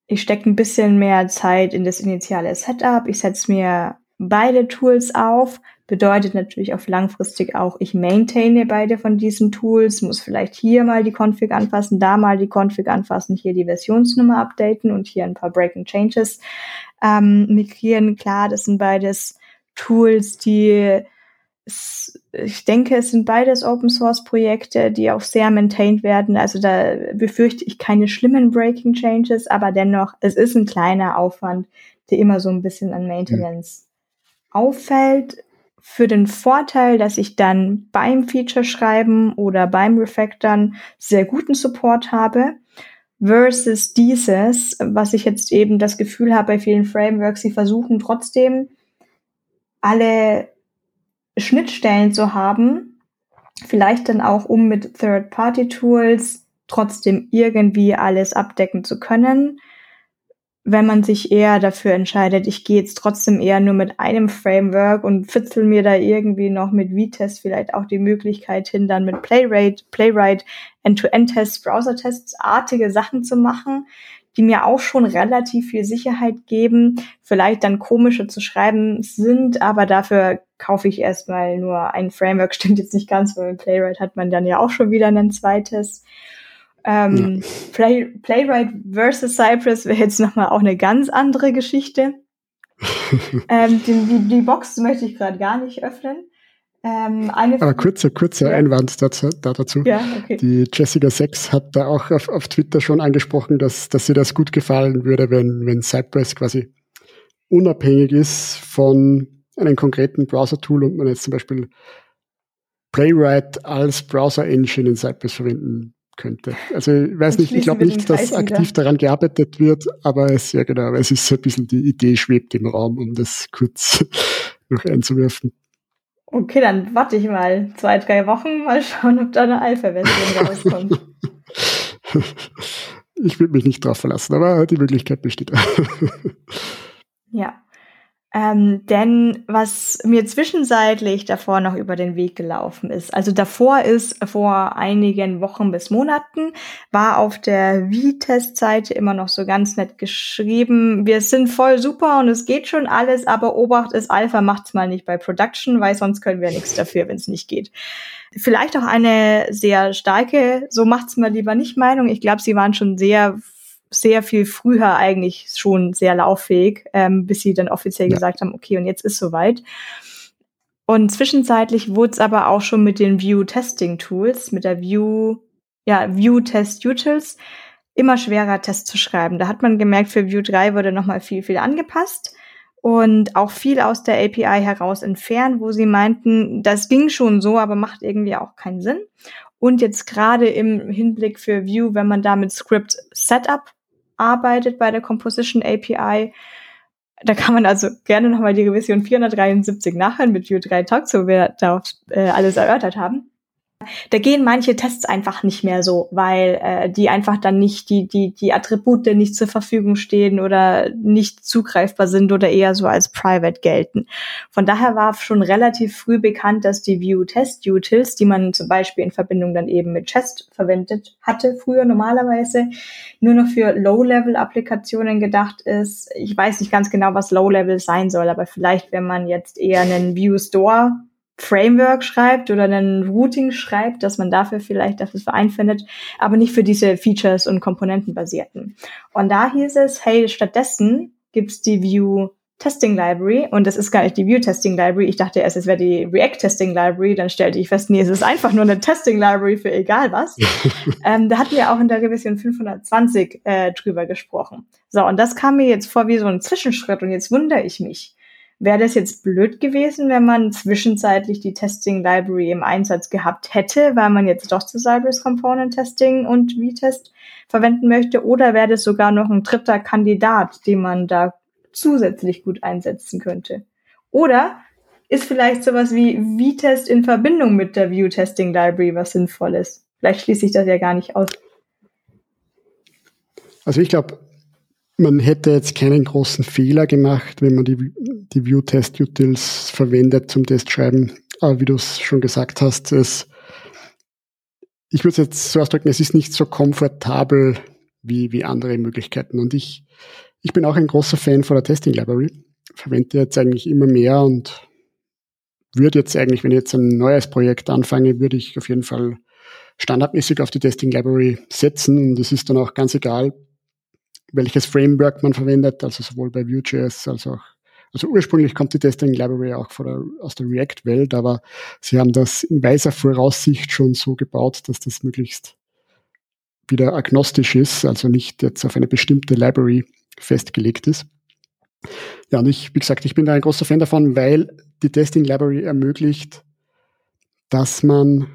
ich stecke ein bisschen mehr Zeit in das initiale Setup, ich setze mir beide Tools auf, bedeutet natürlich auf langfristig auch, ich maintaine beide von diesen Tools, muss vielleicht hier mal die Config anfassen, da mal die Config anfassen, hier die Versionsnummer updaten und hier ein paar Breaking Changes ähm, migrieren. Klar, das sind beides Tools, die ich denke, es sind beides Open Source Projekte, die auch sehr maintained werden. Also da befürchte ich keine schlimmen Breaking Changes, aber dennoch, es ist ein kleiner Aufwand, der immer so ein bisschen an Maintenance mhm. auffällt. Für den Vorteil, dass ich dann beim Feature schreiben oder beim Refactoren sehr guten Support habe, versus dieses, was ich jetzt eben das Gefühl habe bei vielen Frameworks, sie versuchen trotzdem alle Schnittstellen zu haben, vielleicht dann auch um mit Third-Party-Tools trotzdem irgendwie alles abdecken zu können. Wenn man sich eher dafür entscheidet, ich gehe jetzt trotzdem eher nur mit einem Framework und fitzel mir da irgendwie noch mit V-Test vielleicht auch die Möglichkeit hin, dann mit Playwright, Playwright End-to-End-Tests, Browser-Tests, artige Sachen zu machen, die mir auch schon relativ viel Sicherheit geben, vielleicht dann komische zu schreiben sind, aber dafür kaufe ich erstmal nur ein Framework, [laughs] stimmt jetzt nicht ganz, weil mit Playwright hat man dann ja auch schon wieder ein zweites. Ähm, ja. Play, Playwright versus Cypress wäre jetzt nochmal auch eine ganz andere Geschichte. [laughs] ähm, die, die, die Box möchte ich gerade gar nicht öffnen. Ähm, Aber kurzer, kurzer ja. Einwand dazu. Da dazu. Ja, okay. Die Jessica Sex hat da auch auf, auf Twitter schon angesprochen, dass, dass ihr das gut gefallen würde, wenn, wenn Cypress quasi unabhängig ist von einem konkreten Browser-Tool und man jetzt zum Beispiel Playwright als Browser-Engine in Cypress verwenden könnte. Also ich weiß nicht, ich glaube nicht, dass aktiv daran gearbeitet wird, aber es ja genau, es ist so ein bisschen die Idee schwebt im Raum, um das kurz [laughs] noch einzuwerfen. Okay, dann warte ich mal zwei, drei Wochen, mal schauen, ob da eine Alpha-Version rauskommt. [laughs] ich würde mich nicht drauf verlassen, aber die Möglichkeit besteht. [laughs] ja. Ähm, denn was mir zwischenzeitlich davor noch über den Weg gelaufen ist, also davor ist vor einigen Wochen bis Monaten, war auf der V-Test-Seite immer noch so ganz nett geschrieben, wir sind voll super und es geht schon alles, aber Obacht ist Alpha, macht's mal nicht bei Production, weil sonst können wir nichts dafür, wenn es nicht geht. Vielleicht auch eine sehr starke, so macht's mal lieber nicht Meinung. Ich glaube, sie waren schon sehr sehr viel früher eigentlich schon sehr lauffähig, ähm, bis sie dann offiziell ja. gesagt haben, okay, und jetzt ist soweit. Und zwischenzeitlich wurde es aber auch schon mit den View-Testing-Tools, mit der View, ja, View-Test-Utils, immer schwerer, Tests zu schreiben. Da hat man gemerkt, für View 3 wurde nochmal viel, viel angepasst und auch viel aus der API heraus entfernt, wo sie meinten, das ging schon so, aber macht irgendwie auch keinen Sinn. Und jetzt gerade im Hinblick für View, wenn man da mit Script Setup arbeitet bei der Composition API. Da kann man also gerne nochmal die Revision 473 nachhören mit Vue 3 Talks, wo wir da äh, alles erörtert haben. Da gehen manche Tests einfach nicht mehr so, weil äh, die einfach dann nicht die die die Attribute nicht zur Verfügung stehen oder nicht zugreifbar sind oder eher so als private gelten. Von daher war schon relativ früh bekannt, dass die View Test Utils, die man zum Beispiel in Verbindung dann eben mit Chest verwendet hatte früher normalerweise, nur noch für Low-Level-Applikationen gedacht ist. Ich weiß nicht ganz genau, was Low-Level sein soll, aber vielleicht, wenn man jetzt eher einen View Store Framework schreibt oder einen Routing schreibt, dass man dafür vielleicht dafür Verein findet, aber nicht für diese Features und Komponenten basierten. Und da hieß es, hey, stattdessen gibt's die View Testing Library und das ist gar nicht die View Testing Library. Ich dachte erst, es wäre die React Testing Library. Dann stellte ich fest, nee, es ist einfach nur eine Testing Library für egal was. [laughs] ähm, da hatten wir auch in der Revision 520 äh, drüber gesprochen. So, und das kam mir jetzt vor wie so ein Zwischenschritt und jetzt wundere ich mich. Wäre das jetzt blöd gewesen, wenn man zwischenzeitlich die Testing Library im Einsatz gehabt hätte, weil man jetzt doch zu Cypress Component Testing und V-Test verwenden möchte? Oder wäre das sogar noch ein dritter Kandidat, den man da zusätzlich gut einsetzen könnte? Oder ist vielleicht sowas wie V-Test in Verbindung mit der View Testing Library was Sinnvolles? Vielleicht schließe ich das ja gar nicht aus. Also ich glaube, man hätte jetzt keinen großen Fehler gemacht, wenn man die, die View-Test-Utils verwendet zum Testschreiben. Aber wie du es schon gesagt hast, es, ich würde es jetzt so ausdrücken, es ist nicht so komfortabel wie, wie andere Möglichkeiten. Und ich, ich bin auch ein großer Fan von der Testing Library. Verwende jetzt eigentlich immer mehr und würde jetzt eigentlich, wenn ich jetzt ein neues Projekt anfange, würde ich auf jeden Fall standardmäßig auf die Testing Library setzen. Und es ist dann auch ganz egal, welches Framework man verwendet, also sowohl bei Vue.js als auch also ursprünglich kommt die Testing Library auch der, aus der React-Welt, aber sie haben das in weiser Voraussicht schon so gebaut, dass das möglichst wieder agnostisch ist, also nicht jetzt auf eine bestimmte Library festgelegt ist. Ja, und ich, wie gesagt, ich bin da ein großer Fan davon, weil die Testing Library ermöglicht, dass man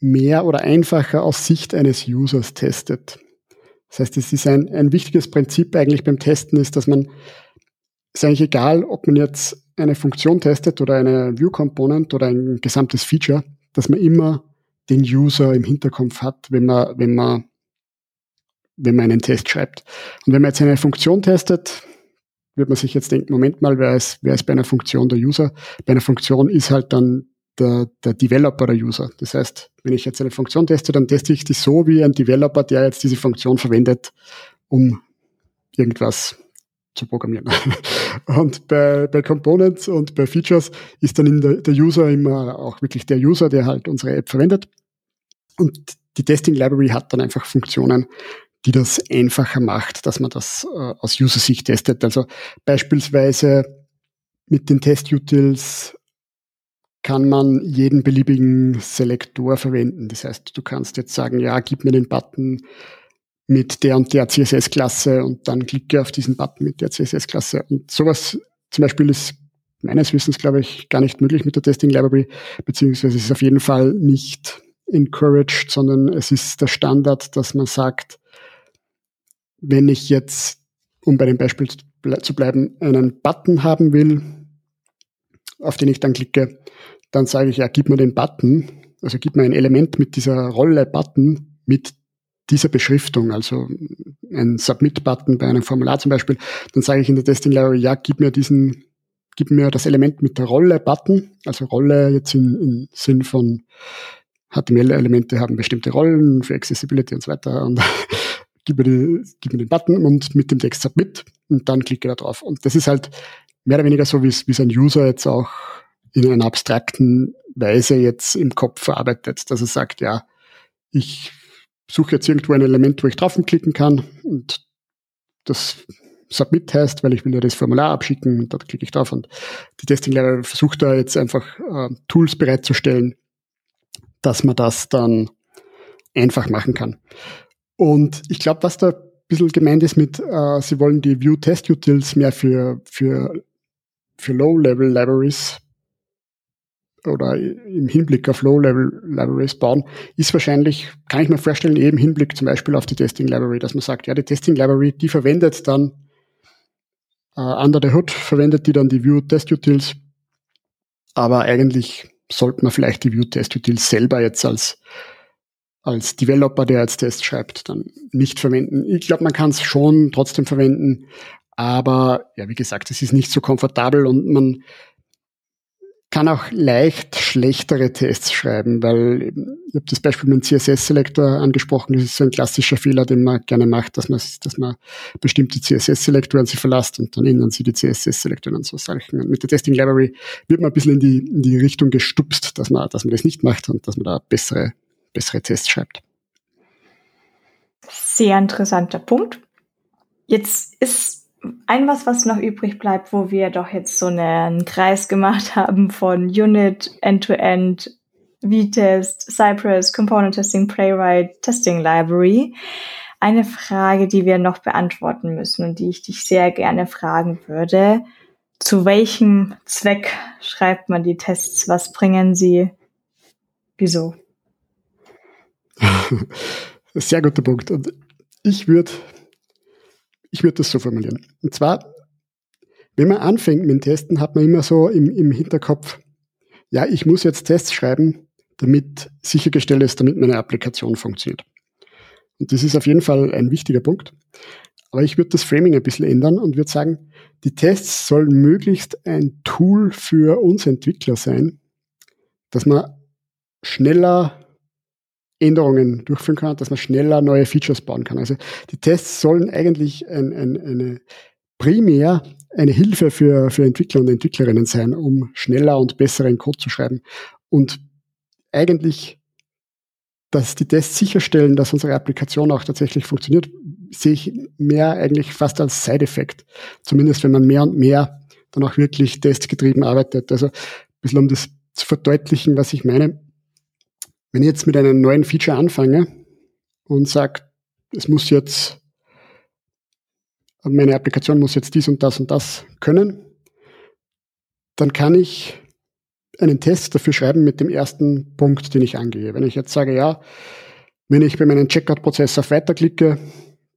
mehr oder einfacher aus Sicht eines Users testet. Das heißt, es ist ein, ein wichtiges Prinzip eigentlich beim Testen ist, dass man, ist eigentlich egal, ob man jetzt eine Funktion testet oder eine View Component oder ein gesamtes Feature, dass man immer den User im Hinterkopf hat, wenn man, wenn man, wenn man einen Test schreibt. Und wenn man jetzt eine Funktion testet, wird man sich jetzt denken, Moment mal, wer ist, wer ist bei einer Funktion der User? Bei einer Funktion ist halt dann der, der Developer der User. Das heißt, wenn ich jetzt eine Funktion teste, dann teste ich die so wie ein Developer, der jetzt diese Funktion verwendet, um irgendwas zu programmieren. [laughs] Und bei, bei Components und bei Features ist dann der, der User immer auch wirklich der User, der halt unsere App verwendet. Und die Testing Library hat dann einfach Funktionen, die das einfacher macht, dass man das äh, aus User-Sicht testet. Also beispielsweise mit den Test-Utils kann man jeden beliebigen Selektor verwenden. Das heißt, du kannst jetzt sagen, ja, gib mir den Button mit der und der CSS-Klasse und dann klicke auf diesen Button mit der CSS-Klasse. Und sowas zum Beispiel ist meines Wissens, glaube ich, gar nicht möglich mit der Testing Library, beziehungsweise es ist auf jeden Fall nicht encouraged, sondern es ist der Standard, dass man sagt, wenn ich jetzt, um bei dem Beispiel zu bleiben, einen Button haben will, auf den ich dann klicke, dann sage ich, ja, gib mir den Button, also gib mir ein Element mit dieser Rolle Button mit dieser Beschriftung, also ein Submit-Button bei einem Formular zum Beispiel, dann sage ich in der Testing Library, ja, gib mir diesen, gib mir das Element mit der Rolle-Button, also Rolle jetzt im, im Sinn von HTML-Elemente haben bestimmte Rollen für Accessibility und so weiter und [laughs] gib mir, die, gib mir den Button und mit dem Text Submit und dann klicke da drauf. Und das ist halt mehr oder weniger so, wie es, ein User jetzt auch in einer abstrakten Weise jetzt im Kopf verarbeitet, dass er sagt, ja, ich suche jetzt irgendwo ein Element, wo ich draufklicken kann und das Submit heißt, weil ich will ja das Formular abschicken und dort klicke ich drauf und die Testing Library versucht da jetzt einfach äh, Tools bereitzustellen, dass man das dann einfach machen kann. Und ich glaube, was da ein bisschen gemeint ist mit, äh, sie wollen die View Test Utils mehr für, für, für Low-Level Libraries oder im Hinblick auf Low-Level-Libraries bauen, ist wahrscheinlich, kann ich mir vorstellen, eben im Hinblick zum Beispiel auf die Testing-Library, dass man sagt, ja, die Testing-Library, die verwendet dann äh, under the hood, verwendet die dann die View-Test-Utils, aber eigentlich sollte man vielleicht die View-Test-Utils selber jetzt als als Developer, der jetzt Test schreibt, dann nicht verwenden. Ich glaube, man kann es schon trotzdem verwenden, aber ja, wie gesagt, es ist nicht so komfortabel und man kann auch leicht schlechtere Tests schreiben, weil ich habe das Beispiel mit dem CSS-Selektor angesprochen, das ist so ein klassischer Fehler, den man gerne macht, dass man, dass man bestimmte CSS-Selektoren sie verlässt und dann ändern sie die CSS-Selektoren und so Sachen. Und mit der Testing Library wird man ein bisschen in die, in die Richtung gestupst, dass man, dass man das nicht macht und dass man da bessere, bessere Tests schreibt. Sehr interessanter Punkt. Jetzt ist ein was, was noch übrig bleibt, wo wir doch jetzt so einen Kreis gemacht [laughs] haben von Unit, End-to-End, V-Test, Cypress, Component Testing, Playwright, Testing Library. Eine Frage, die wir noch beantworten müssen und die ich dich sehr gerne fragen würde. Zu welchem Zweck schreibt man die Tests? Was bringen sie? Wieso? [laughs] Sehr guter Punkt. Und ich würde ich würde das so formulieren. Und zwar, wenn man anfängt mit Testen, hat man immer so im, im Hinterkopf, ja, ich muss jetzt Tests schreiben, damit sichergestellt ist, damit meine Applikation funktioniert. Und das ist auf jeden Fall ein wichtiger Punkt. Aber ich würde das Framing ein bisschen ändern und würde sagen, die Tests sollen möglichst ein Tool für uns Entwickler sein, dass man schneller Änderungen durchführen kann, dass man schneller neue Features bauen kann. Also die Tests sollen eigentlich ein, ein, eine primär eine Hilfe für, für Entwickler und Entwicklerinnen sein, um schneller und besseren Code zu schreiben. Und eigentlich, dass die Tests sicherstellen, dass unsere Applikation auch tatsächlich funktioniert, sehe ich mehr eigentlich fast als Side-Effekt. Zumindest wenn man mehr und mehr dann auch wirklich testgetrieben arbeitet. Also ein bisschen um das zu verdeutlichen, was ich meine wenn ich jetzt mit einem neuen Feature anfange und sage, es muss jetzt, meine Applikation muss jetzt dies und das und das können, dann kann ich einen Test dafür schreiben mit dem ersten Punkt, den ich angehe. Wenn ich jetzt sage, ja, wenn ich bei meinem Checkout-Prozess auf Weiter klicke,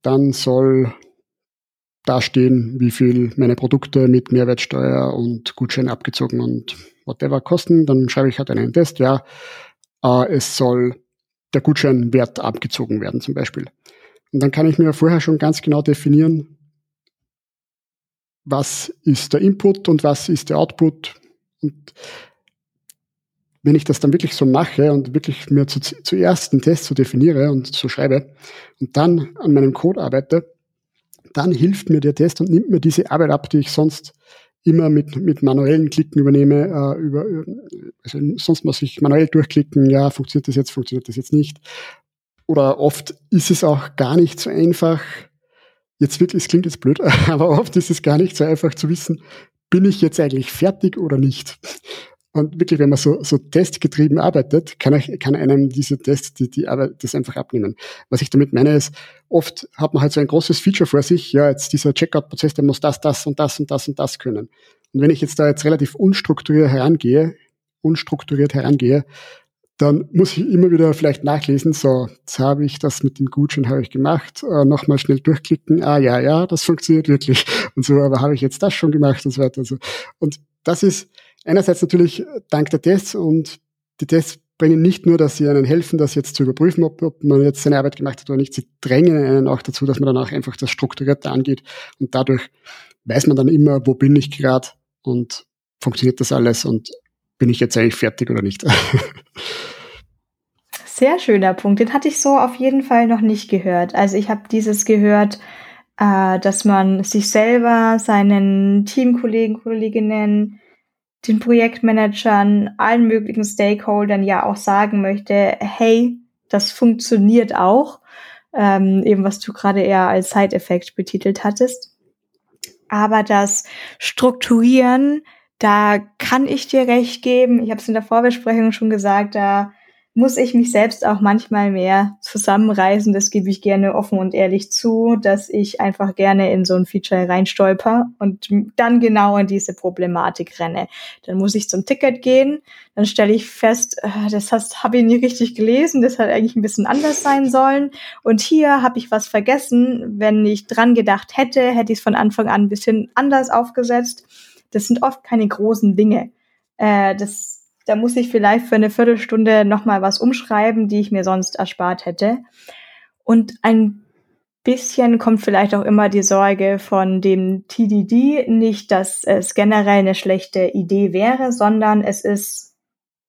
dann soll dastehen, wie viel meine Produkte mit Mehrwertsteuer und Gutschein abgezogen und whatever kosten. Dann schreibe ich halt einen Test, ja, äh, es soll der Gutscheinwert abgezogen werden zum Beispiel. Und dann kann ich mir vorher schon ganz genau definieren, was ist der Input und was ist der Output. Und wenn ich das dann wirklich so mache und wirklich mir zu, zuerst den Test so definiere und so schreibe und dann an meinem Code arbeite, dann hilft mir der Test und nimmt mir diese Arbeit ab, die ich sonst immer mit, mit manuellen Klicken übernehme, äh, über, also sonst muss ich manuell durchklicken, ja, funktioniert das jetzt, funktioniert das jetzt nicht. Oder oft ist es auch gar nicht so einfach, jetzt wirklich, es klingt jetzt blöd, [laughs] aber oft ist es gar nicht so einfach zu wissen, bin ich jetzt eigentlich fertig oder nicht? Und wirklich, wenn man so, so testgetrieben arbeitet, kann, ich, kann einem diese Tests, die, die Arbeit, das einfach abnehmen. Was ich damit meine ist, oft hat man halt so ein großes Feature vor sich, ja, jetzt dieser Checkout-Prozess, der muss das, das und das und das und das können. Und wenn ich jetzt da jetzt relativ unstrukturiert herangehe, unstrukturiert herangehe, dann muss ich immer wieder vielleicht nachlesen, so, jetzt habe ich das mit dem Gutschein habe ich gemacht, äh, nochmal schnell durchklicken, ah ja, ja, das funktioniert wirklich und so, aber habe ich jetzt das schon gemacht und so weiter und so. Und das ist einerseits natürlich dank der Tests und die Tests bringen nicht nur, dass sie einen helfen, das jetzt zu überprüfen, ob, ob man jetzt seine Arbeit gemacht hat oder nicht, sie drängen einen auch dazu, dass man dann auch einfach das Strukturierte angeht und dadurch weiß man dann immer, wo bin ich gerade und funktioniert das alles und bin ich jetzt eigentlich fertig oder nicht. [laughs] Sehr schöner Punkt. Den hatte ich so auf jeden Fall noch nicht gehört. Also ich habe dieses gehört, äh, dass man sich selber, seinen Teamkollegen, Kolleginnen, den Projektmanagern, allen möglichen Stakeholdern ja auch sagen möchte, hey, das funktioniert auch. Ähm, eben was du gerade eher als Side-Effekt betitelt hattest. Aber das Strukturieren, da kann ich dir recht geben. Ich habe es in der Vorbesprechung schon gesagt, da muss ich mich selbst auch manchmal mehr zusammenreißen. Das gebe ich gerne offen und ehrlich zu, dass ich einfach gerne in so ein Feature reinstolper und dann genau in diese Problematik renne. Dann muss ich zum Ticket gehen, dann stelle ich fest, äh, das habe ich nie richtig gelesen, das hat eigentlich ein bisschen anders sein sollen. Und hier habe ich was vergessen. Wenn ich dran gedacht hätte, hätte ich es von Anfang an ein bisschen anders aufgesetzt. Das sind oft keine großen Dinge. Äh, das da muss ich vielleicht für eine Viertelstunde nochmal was umschreiben, die ich mir sonst erspart hätte. Und ein bisschen kommt vielleicht auch immer die Sorge von dem TDD, nicht, dass es generell eine schlechte Idee wäre, sondern es ist,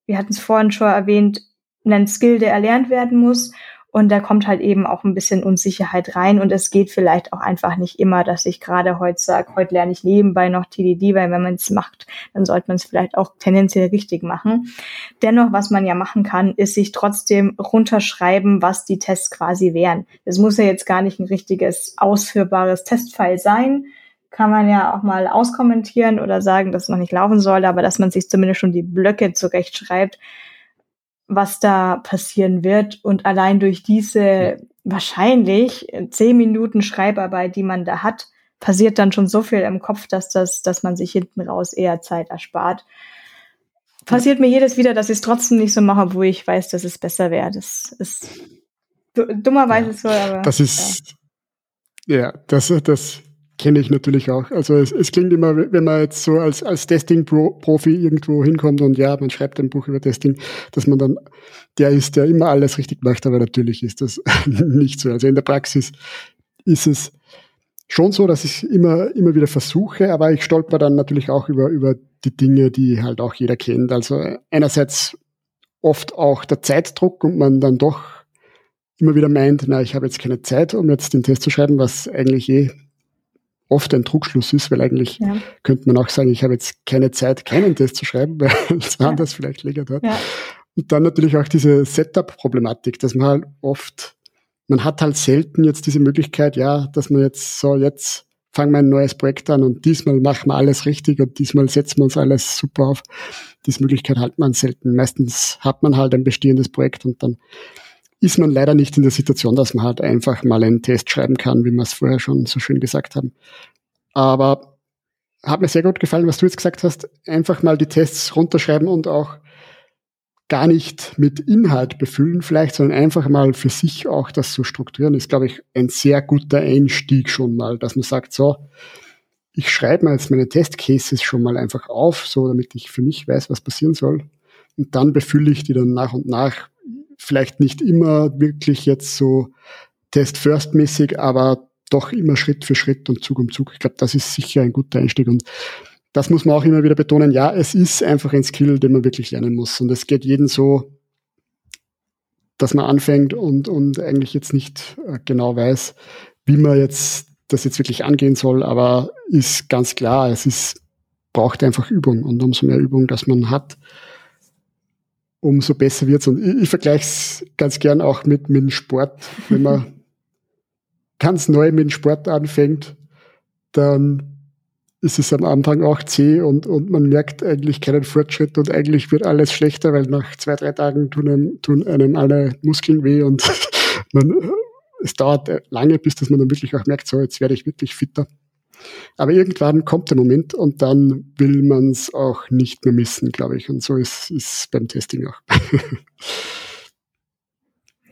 wir hatten es vorhin schon erwähnt, ein Skill, der erlernt werden muss. Und da kommt halt eben auch ein bisschen Unsicherheit rein. Und es geht vielleicht auch einfach nicht immer, dass ich gerade heute sage, heute lerne ich nebenbei noch TDD, weil wenn man es macht, dann sollte man es vielleicht auch tendenziell richtig machen. Dennoch, was man ja machen kann, ist sich trotzdem runterschreiben, was die Tests quasi wären. Es muss ja jetzt gar nicht ein richtiges, ausführbares Testfile sein. Kann man ja auch mal auskommentieren oder sagen, dass es noch nicht laufen soll, aber dass man sich zumindest schon die Blöcke zurechtschreibt, was da passieren wird. Und allein durch diese wahrscheinlich zehn Minuten Schreibarbeit, die man da hat, passiert dann schon so viel im Kopf, dass das, dass man sich hinten raus eher Zeit erspart. Passiert mir jedes wieder, dass ich es trotzdem nicht so mache, wo ich weiß, dass es besser wäre. Das ist dummerweise ja, so, aber. Das ist, ja, ja das, das kenne ich natürlich auch. Also es, es, klingt immer, wenn man jetzt so als, als Testing-Profi irgendwo hinkommt und ja, man schreibt ein Buch über Testing, dass man dann der ist, der immer alles richtig macht, aber natürlich ist das [laughs] nicht so. Also in der Praxis ist es schon so, dass ich immer, immer wieder versuche, aber ich stolper dann natürlich auch über, über die Dinge, die halt auch jeder kennt. Also einerseits oft auch der Zeitdruck und man dann doch immer wieder meint, na, ich habe jetzt keine Zeit, um jetzt den Test zu schreiben, was eigentlich eh oft ein Trugschluss ist, weil eigentlich ja. könnte man auch sagen, ich habe jetzt keine Zeit, keinen Test zu schreiben, [laughs] weil es ja. anders vielleicht länger hat. Ja. Und dann natürlich auch diese Setup-Problematik, dass man halt oft, man hat halt selten jetzt diese Möglichkeit, ja, dass man jetzt so, jetzt fangen wir ein neues Projekt an und diesmal machen wir alles richtig und diesmal setzen wir uns alles super auf. Diese Möglichkeit hat man selten. Meistens hat man halt ein bestehendes Projekt und dann ist man leider nicht in der Situation, dass man halt einfach mal einen Test schreiben kann, wie wir es vorher schon so schön gesagt haben. Aber hat mir sehr gut gefallen, was du jetzt gesagt hast. Einfach mal die Tests runterschreiben und auch gar nicht mit Inhalt befüllen vielleicht, sondern einfach mal für sich auch das zu strukturieren, ist, glaube ich, ein sehr guter Einstieg schon mal, dass man sagt, so, ich schreibe mal jetzt meine Testcases schon mal einfach auf, so damit ich für mich weiß, was passieren soll. Und dann befülle ich die dann nach und nach. Vielleicht nicht immer wirklich jetzt so Test-First-mäßig, aber doch immer Schritt für Schritt und Zug um Zug. Ich glaube, das ist sicher ein guter Einstieg. Und das muss man auch immer wieder betonen. Ja, es ist einfach ein Skill, den man wirklich lernen muss. Und es geht jeden so, dass man anfängt und, und eigentlich jetzt nicht äh, genau weiß, wie man jetzt das jetzt wirklich angehen soll. Aber ist ganz klar, es ist, braucht einfach Übung. Und umso mehr Übung, dass man hat, umso besser wird's. Und ich, ich vergleiche es ganz gern auch mit, mit dem Sport. Wenn man [laughs] ganz neu mit dem Sport anfängt, dann ist es am Anfang auch zäh und, und man merkt eigentlich keinen Fortschritt und eigentlich wird alles schlechter, weil nach zwei, drei Tagen tun einem, tun einem alle Muskeln weh und [laughs] man, es dauert lange, bis dass man dann wirklich auch merkt, so jetzt werde ich wirklich fitter. Aber irgendwann kommt der Moment und dann will man es auch nicht mehr missen, glaube ich. Und so ist es beim Testing auch. [laughs]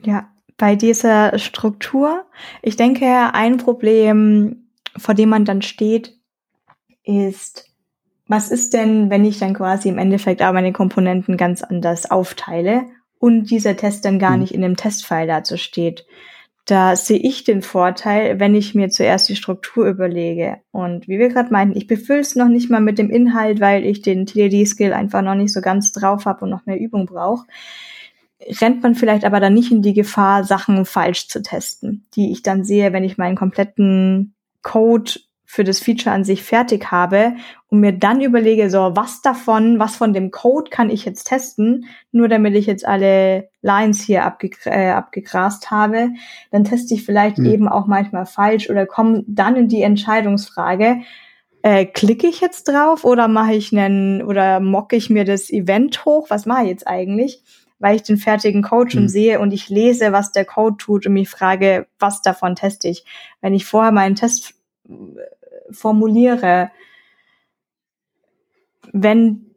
ja, bei dieser Struktur, ich denke, ein Problem, vor dem man dann steht, ist, was ist denn, wenn ich dann quasi im Endeffekt auch meine Komponenten ganz anders aufteile und dieser Test dann gar mhm. nicht in dem Testfile dazu steht? Da sehe ich den Vorteil, wenn ich mir zuerst die Struktur überlege. Und wie wir gerade meinten, ich befülle es noch nicht mal mit dem Inhalt, weil ich den TDD-Skill einfach noch nicht so ganz drauf habe und noch mehr Übung brauche. Rennt man vielleicht aber dann nicht in die Gefahr, Sachen falsch zu testen, die ich dann sehe, wenn ich meinen kompletten Code für das Feature an sich fertig habe und mir dann überlege, so, was davon, was von dem Code kann ich jetzt testen, nur damit ich jetzt alle Lines hier abge äh, abgegrast habe, dann teste ich vielleicht mhm. eben auch manchmal falsch oder komme dann in die Entscheidungsfrage, äh, klicke ich jetzt drauf oder mache ich einen oder mocke ich mir das Event hoch? Was mache ich jetzt eigentlich? Weil ich den fertigen Code schon mhm. sehe und ich lese, was der Code tut und mich frage, was davon teste ich. Wenn ich vorher meinen Test formuliere, wenn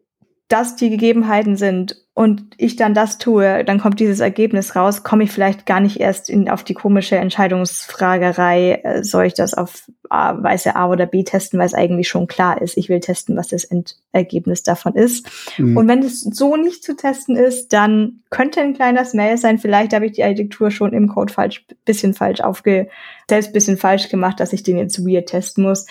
das die Gegebenheiten sind und ich dann das tue, dann kommt dieses Ergebnis raus, komme ich vielleicht gar nicht erst in, auf die komische Entscheidungsfragerei, äh, soll ich das auf A, weiße A oder B testen, weil es eigentlich schon klar ist. Ich will testen, was das Endergebnis davon ist. Mhm. Und wenn es so nicht zu testen ist, dann könnte ein kleiner Smell sein. Vielleicht habe ich die Architektur schon im Code falsch, bisschen falsch aufge, selbst bisschen falsch gemacht, dass ich den jetzt weird testen muss.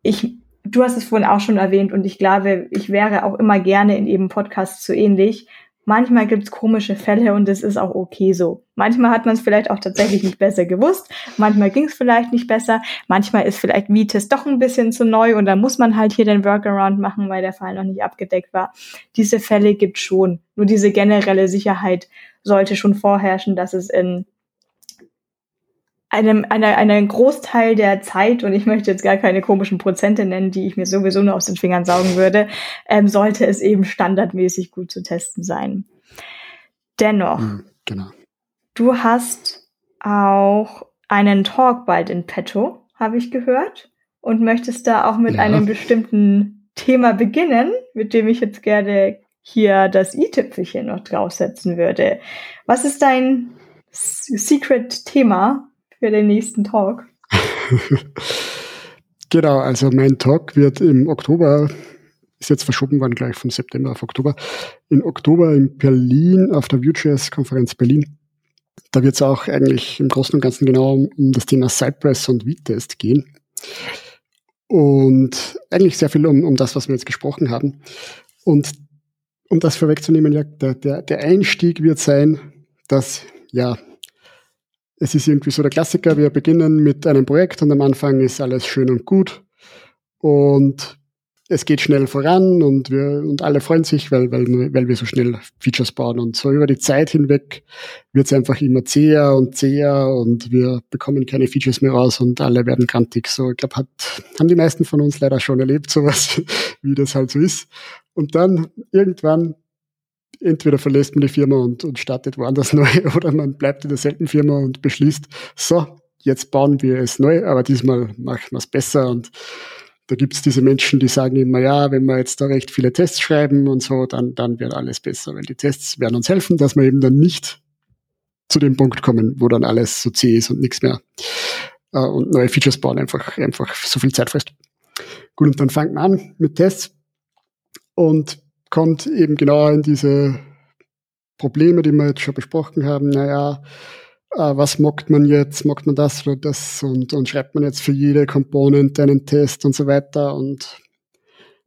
Ich du hast es vorhin auch schon erwähnt und ich glaube, ich wäre auch immer gerne in eben Podcasts so ähnlich. Manchmal gibt's komische Fälle und es ist auch okay so. Manchmal hat man es vielleicht auch tatsächlich nicht besser gewusst, manchmal ging's vielleicht nicht besser, manchmal ist vielleicht Vitis doch ein bisschen zu neu und dann muss man halt hier den Workaround machen, weil der Fall noch nicht abgedeckt war. Diese Fälle gibt's schon. Nur diese generelle Sicherheit sollte schon vorherrschen, dass es in einem, einer, einer Großteil der Zeit, und ich möchte jetzt gar keine komischen Prozente nennen, die ich mir sowieso nur aus den Fingern saugen würde, ähm, sollte es eben standardmäßig gut zu testen sein. Dennoch, mhm, genau. du hast auch einen Talk bald in petto, habe ich gehört, und möchtest da auch mit ja. einem bestimmten Thema beginnen, mit dem ich jetzt gerne hier das i-Tüpfelchen noch draufsetzen würde. Was ist dein Secret-Thema, für den nächsten Talk. [laughs] genau, also mein Talk wird im Oktober, ist jetzt verschoben worden gleich vom September auf Oktober, in Oktober in Berlin auf der Vue.js-Konferenz Berlin. Da wird es auch eigentlich im Großen und Ganzen genau um, um das Thema Cypress und V-Test gehen. Und eigentlich sehr viel um, um das, was wir jetzt gesprochen haben. Und um das vorwegzunehmen, ja, der, der, der Einstieg wird sein, dass ja es ist irgendwie so der Klassiker, wir beginnen mit einem Projekt und am Anfang ist alles schön und gut und es geht schnell voran und wir und alle freuen sich, weil, weil, weil wir so schnell Features bauen. Und so über die Zeit hinweg wird es einfach immer zäher und zäher und wir bekommen keine Features mehr raus und alle werden kantig. So, ich glaube, haben die meisten von uns leider schon erlebt, sowas, [laughs] wie das halt so ist. Und dann irgendwann entweder verlässt man die Firma und, und startet woanders [laughs] neu oder man bleibt in derselben Firma und beschließt, so, jetzt bauen wir es neu, aber diesmal machen wir es besser und Da gibt's diese Menschen, die sagen immer, ja, wenn wir jetzt da recht viele Tests schreiben und so, dann, dann wird alles besser, weil die Tests werden uns helfen, dass wir eben dann nicht zu dem Punkt kommen, wo dann alles so zäh ist und nichts mehr äh, und neue Features bauen einfach, einfach so viel Zeit frisst. Gut, und dann fängt man an mit Tests und kommt eben genau in diese Probleme, die wir jetzt schon besprochen haben. Naja, äh, was mockt man jetzt? Mockt man das oder das? Und, und schreibt man jetzt für jede Component einen Test und so weiter. Und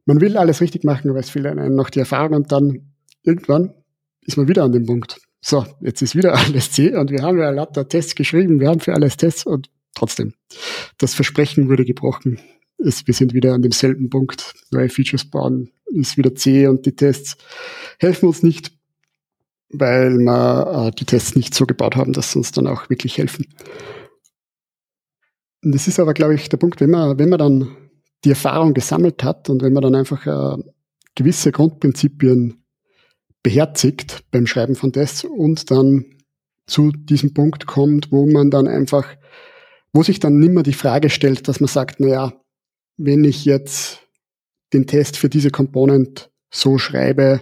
man will alles richtig machen, aber es fehlt einem noch die Erfahrung und dann irgendwann ist man wieder an dem Punkt. So, jetzt ist wieder [laughs] alles C und wir haben ja lauter Tests geschrieben, wir haben für alles Tests und trotzdem, das Versprechen wurde gebrochen. Es, wir sind wieder an demselben Punkt. Neue Features bauen ist wieder C und die Tests helfen uns nicht weil wir äh, die Tests nicht so gebaut haben, dass sie uns dann auch wirklich helfen. Und das ist aber, glaube ich, der Punkt, wenn man, wenn man dann die Erfahrung gesammelt hat und wenn man dann einfach äh, gewisse Grundprinzipien beherzigt beim Schreiben von Tests und dann zu diesem Punkt kommt, wo man dann einfach, wo sich dann nimmer die Frage stellt, dass man sagt, na ja, wenn ich jetzt den Test für diese Component so schreibe,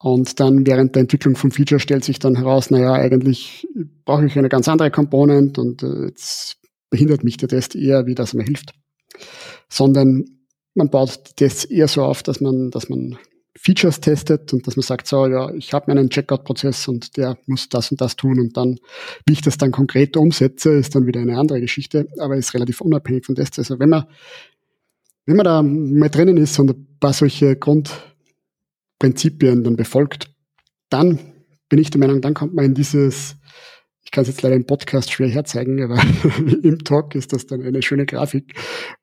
und dann während der Entwicklung vom Feature stellt sich dann heraus, naja, eigentlich brauche ich eine ganz andere Component und äh, jetzt behindert mich der Test eher, wie das mir hilft. Sondern man baut die Tests eher so auf, dass man, dass man Features testet und dass man sagt, so, ja, ich habe meinen Checkout-Prozess und der muss das und das tun und dann, wie ich das dann konkret umsetze, ist dann wieder eine andere Geschichte, aber ist relativ unabhängig von Tests. Also wenn man, wenn man da mal drinnen ist und ein paar solche Grund, Prinzipien dann befolgt, dann bin ich der Meinung, dann kommt man in dieses, ich kann es jetzt leider im Podcast schwer herzeigen, aber [laughs] im Talk ist das dann eine schöne Grafik,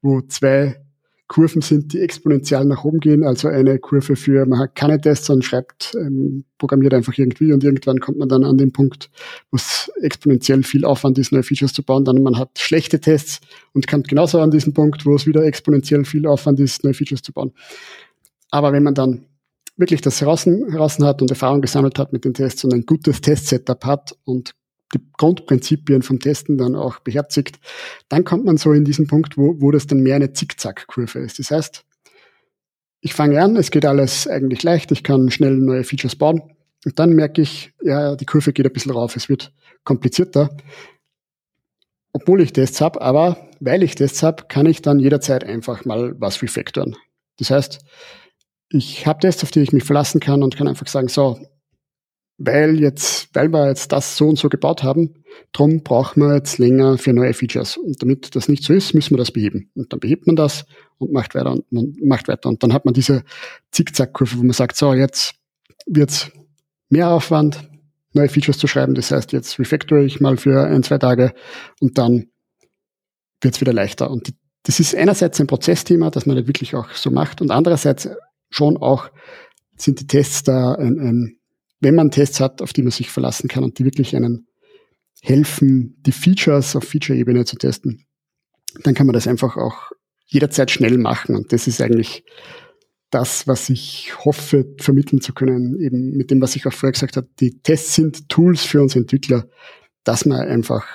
wo zwei Kurven sind, die exponentiell nach oben gehen. Also eine Kurve für, man hat keine Tests, sondern schreibt, ähm, programmiert einfach irgendwie und irgendwann kommt man dann an den Punkt, wo es exponentiell viel Aufwand ist, neue Features zu bauen. Dann man hat schlechte Tests und kommt genauso an diesen Punkt, wo es wieder exponentiell viel Aufwand ist, neue Features zu bauen. Aber wenn man dann wirklich das heraus, heraus hat und Erfahrung gesammelt hat mit den Tests und ein gutes Test-Setup hat und die Grundprinzipien vom Testen dann auch beherzigt, dann kommt man so in diesen Punkt, wo, wo das dann mehr eine Zickzack-Kurve ist. Das heißt, ich fange an, es geht alles eigentlich leicht, ich kann schnell neue Features bauen und dann merke ich, ja, die Kurve geht ein bisschen rauf, es wird komplizierter, obwohl ich Tests habe, aber weil ich Tests habe, kann ich dann jederzeit einfach mal was refactoren. Das heißt, ich habe Tests, auf die ich mich verlassen kann und kann einfach sagen, so, weil jetzt, weil wir jetzt das so und so gebaut haben, drum brauchen wir jetzt länger für neue Features. Und damit das nicht so ist, müssen wir das beheben. Und dann behebt man das und macht weiter und man macht weiter. Und dann hat man diese Zickzack-Kurve, wo man sagt, so, jetzt wird's mehr Aufwand, neue Features zu schreiben. Das heißt, jetzt refactore ich mal für ein, zwei Tage und dann wird's wieder leichter. Und das ist einerseits ein Prozessthema, dass man das wirklich auch so macht und andererseits schon auch sind die Tests da ein, ein, wenn man Tests hat, auf die man sich verlassen kann und die wirklich einen helfen, die Features auf Feature-Ebene zu testen, dann kann man das einfach auch jederzeit schnell machen. Und das ist eigentlich das, was ich hoffe, vermitteln zu können, eben mit dem, was ich auch vorher gesagt habe. Die Tests sind Tools für uns Entwickler, dass man einfach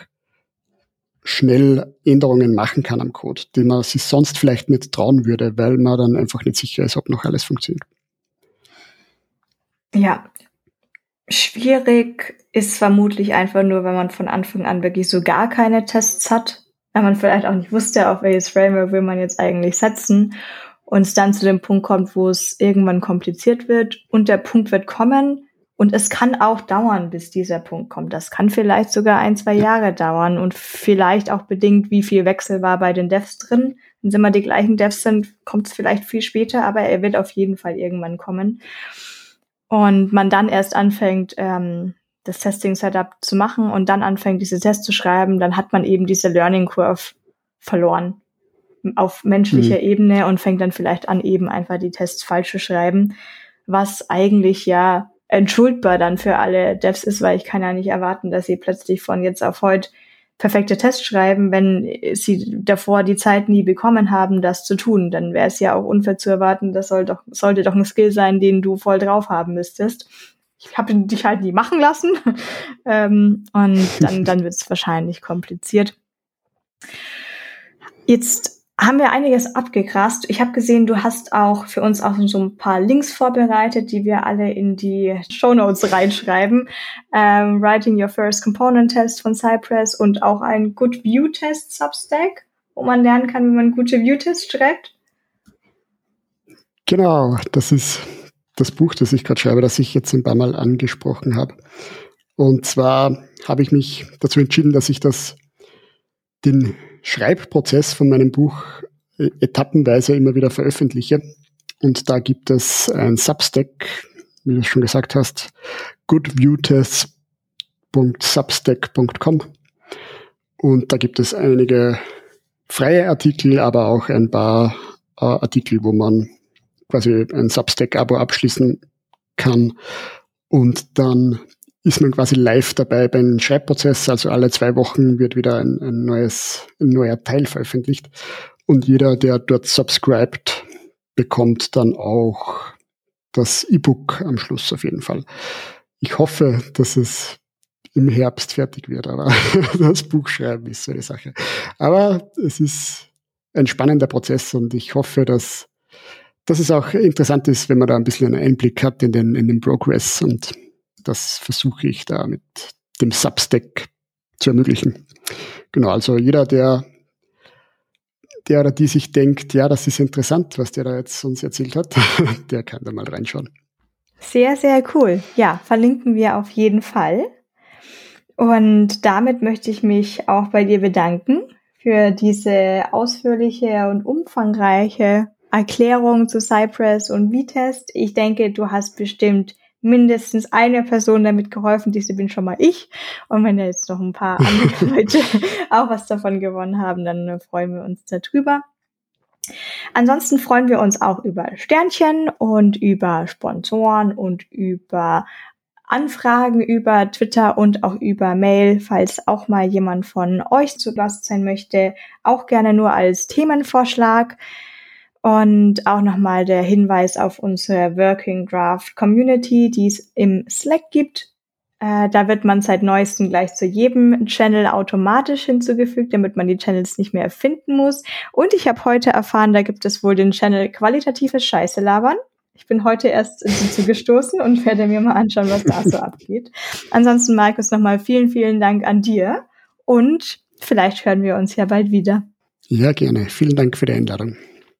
schnell Änderungen machen kann am Code, die man sich sonst vielleicht nicht trauen würde, weil man dann einfach nicht sicher ist, ob noch alles funktioniert. Ja, schwierig ist vermutlich einfach nur, wenn man von Anfang an wirklich so gar keine Tests hat, wenn man vielleicht auch nicht wusste, auf welches Framework will man jetzt eigentlich setzen und es dann zu dem Punkt kommt, wo es irgendwann kompliziert wird und der Punkt wird kommen, und es kann auch dauern, bis dieser Punkt kommt. Das kann vielleicht sogar ein, zwei Jahre dauern und vielleicht auch bedingt, wie viel Wechsel war bei den Devs drin. Wenn es immer die gleichen Devs sind, kommt es vielleicht viel später, aber er wird auf jeden Fall irgendwann kommen. Und man dann erst anfängt, ähm, das Testing-Setup zu machen und dann anfängt, diese Tests zu schreiben, dann hat man eben diese Learning Curve verloren auf menschlicher mhm. Ebene und fängt dann vielleicht an, eben einfach die Tests falsch zu schreiben, was eigentlich ja entschuldbar dann für alle Devs ist, weil ich kann ja nicht erwarten, dass sie plötzlich von jetzt auf heute perfekte Tests schreiben, wenn sie davor die Zeit nie bekommen haben, das zu tun. Dann wäre es ja auch unfair zu erwarten, das soll doch, sollte doch ein Skill sein, den du voll drauf haben müsstest. Ich habe dich halt nie machen lassen. [laughs] ähm, und dann, dann wird es wahrscheinlich kompliziert. Jetzt haben wir einiges abgegrast. Ich habe gesehen, du hast auch für uns auch so ein paar Links vorbereitet, die wir alle in die Show Notes reinschreiben. Ähm, Writing Your First Component Test von Cypress und auch ein Good View Test Substack, wo man lernen kann, wie man gute View Tests schreibt. Genau, das ist das Buch, das ich gerade schreibe, das ich jetzt ein paar Mal angesprochen habe. Und zwar habe ich mich dazu entschieden, dass ich das den Schreibprozess von meinem Buch äh, etappenweise immer wieder veröffentliche. Und da gibt es ein Substack, wie du schon gesagt hast, goodviewtest.substack.com. Und da gibt es einige freie Artikel, aber auch ein paar äh, Artikel, wo man quasi ein Substack-Abo abschließen kann und dann ist man quasi live dabei beim Schreibprozess. Also alle zwei Wochen wird wieder ein, ein neues, ein neuer Teil veröffentlicht. Und jeder, der dort subscribt, bekommt dann auch das E-Book am Schluss auf jeden Fall. Ich hoffe, dass es im Herbst fertig wird, aber [laughs] das Buch schreiben ist so eine Sache. Aber es ist ein spannender Prozess und ich hoffe, dass, dass es auch interessant ist, wenn man da ein bisschen einen Einblick hat in den, in den Progress und das versuche ich da mit dem Substack zu ermöglichen. Genau, also jeder, der, der oder die sich denkt, ja, das ist interessant, was der da jetzt uns erzählt hat, [laughs] der kann da mal reinschauen. Sehr, sehr cool. Ja, verlinken wir auf jeden Fall. Und damit möchte ich mich auch bei dir bedanken für diese ausführliche und umfangreiche Erklärung zu Cypress und V-Test. Ich denke, du hast bestimmt mindestens eine Person damit geholfen. Diese bin schon mal ich. Und wenn jetzt noch ein paar andere [laughs] Leute auch was davon gewonnen haben, dann äh, freuen wir uns darüber. Ansonsten freuen wir uns auch über Sternchen und über Sponsoren und über Anfragen über Twitter und auch über Mail, falls auch mal jemand von euch zu Gast sein möchte. Auch gerne nur als Themenvorschlag. Und auch nochmal der Hinweis auf unsere Working Draft Community, die es im Slack gibt. Äh, da wird man seit neuestem gleich zu jedem Channel automatisch hinzugefügt, damit man die Channels nicht mehr erfinden muss. Und ich habe heute erfahren, da gibt es wohl den Channel qualitatives Scheiße labern. Ich bin heute erst dazu gestoßen und werde mir mal anschauen, was da so abgeht. Ansonsten, Markus, nochmal vielen, vielen Dank an dir und vielleicht hören wir uns ja bald wieder. Ja, gerne. Vielen Dank für die Einladung.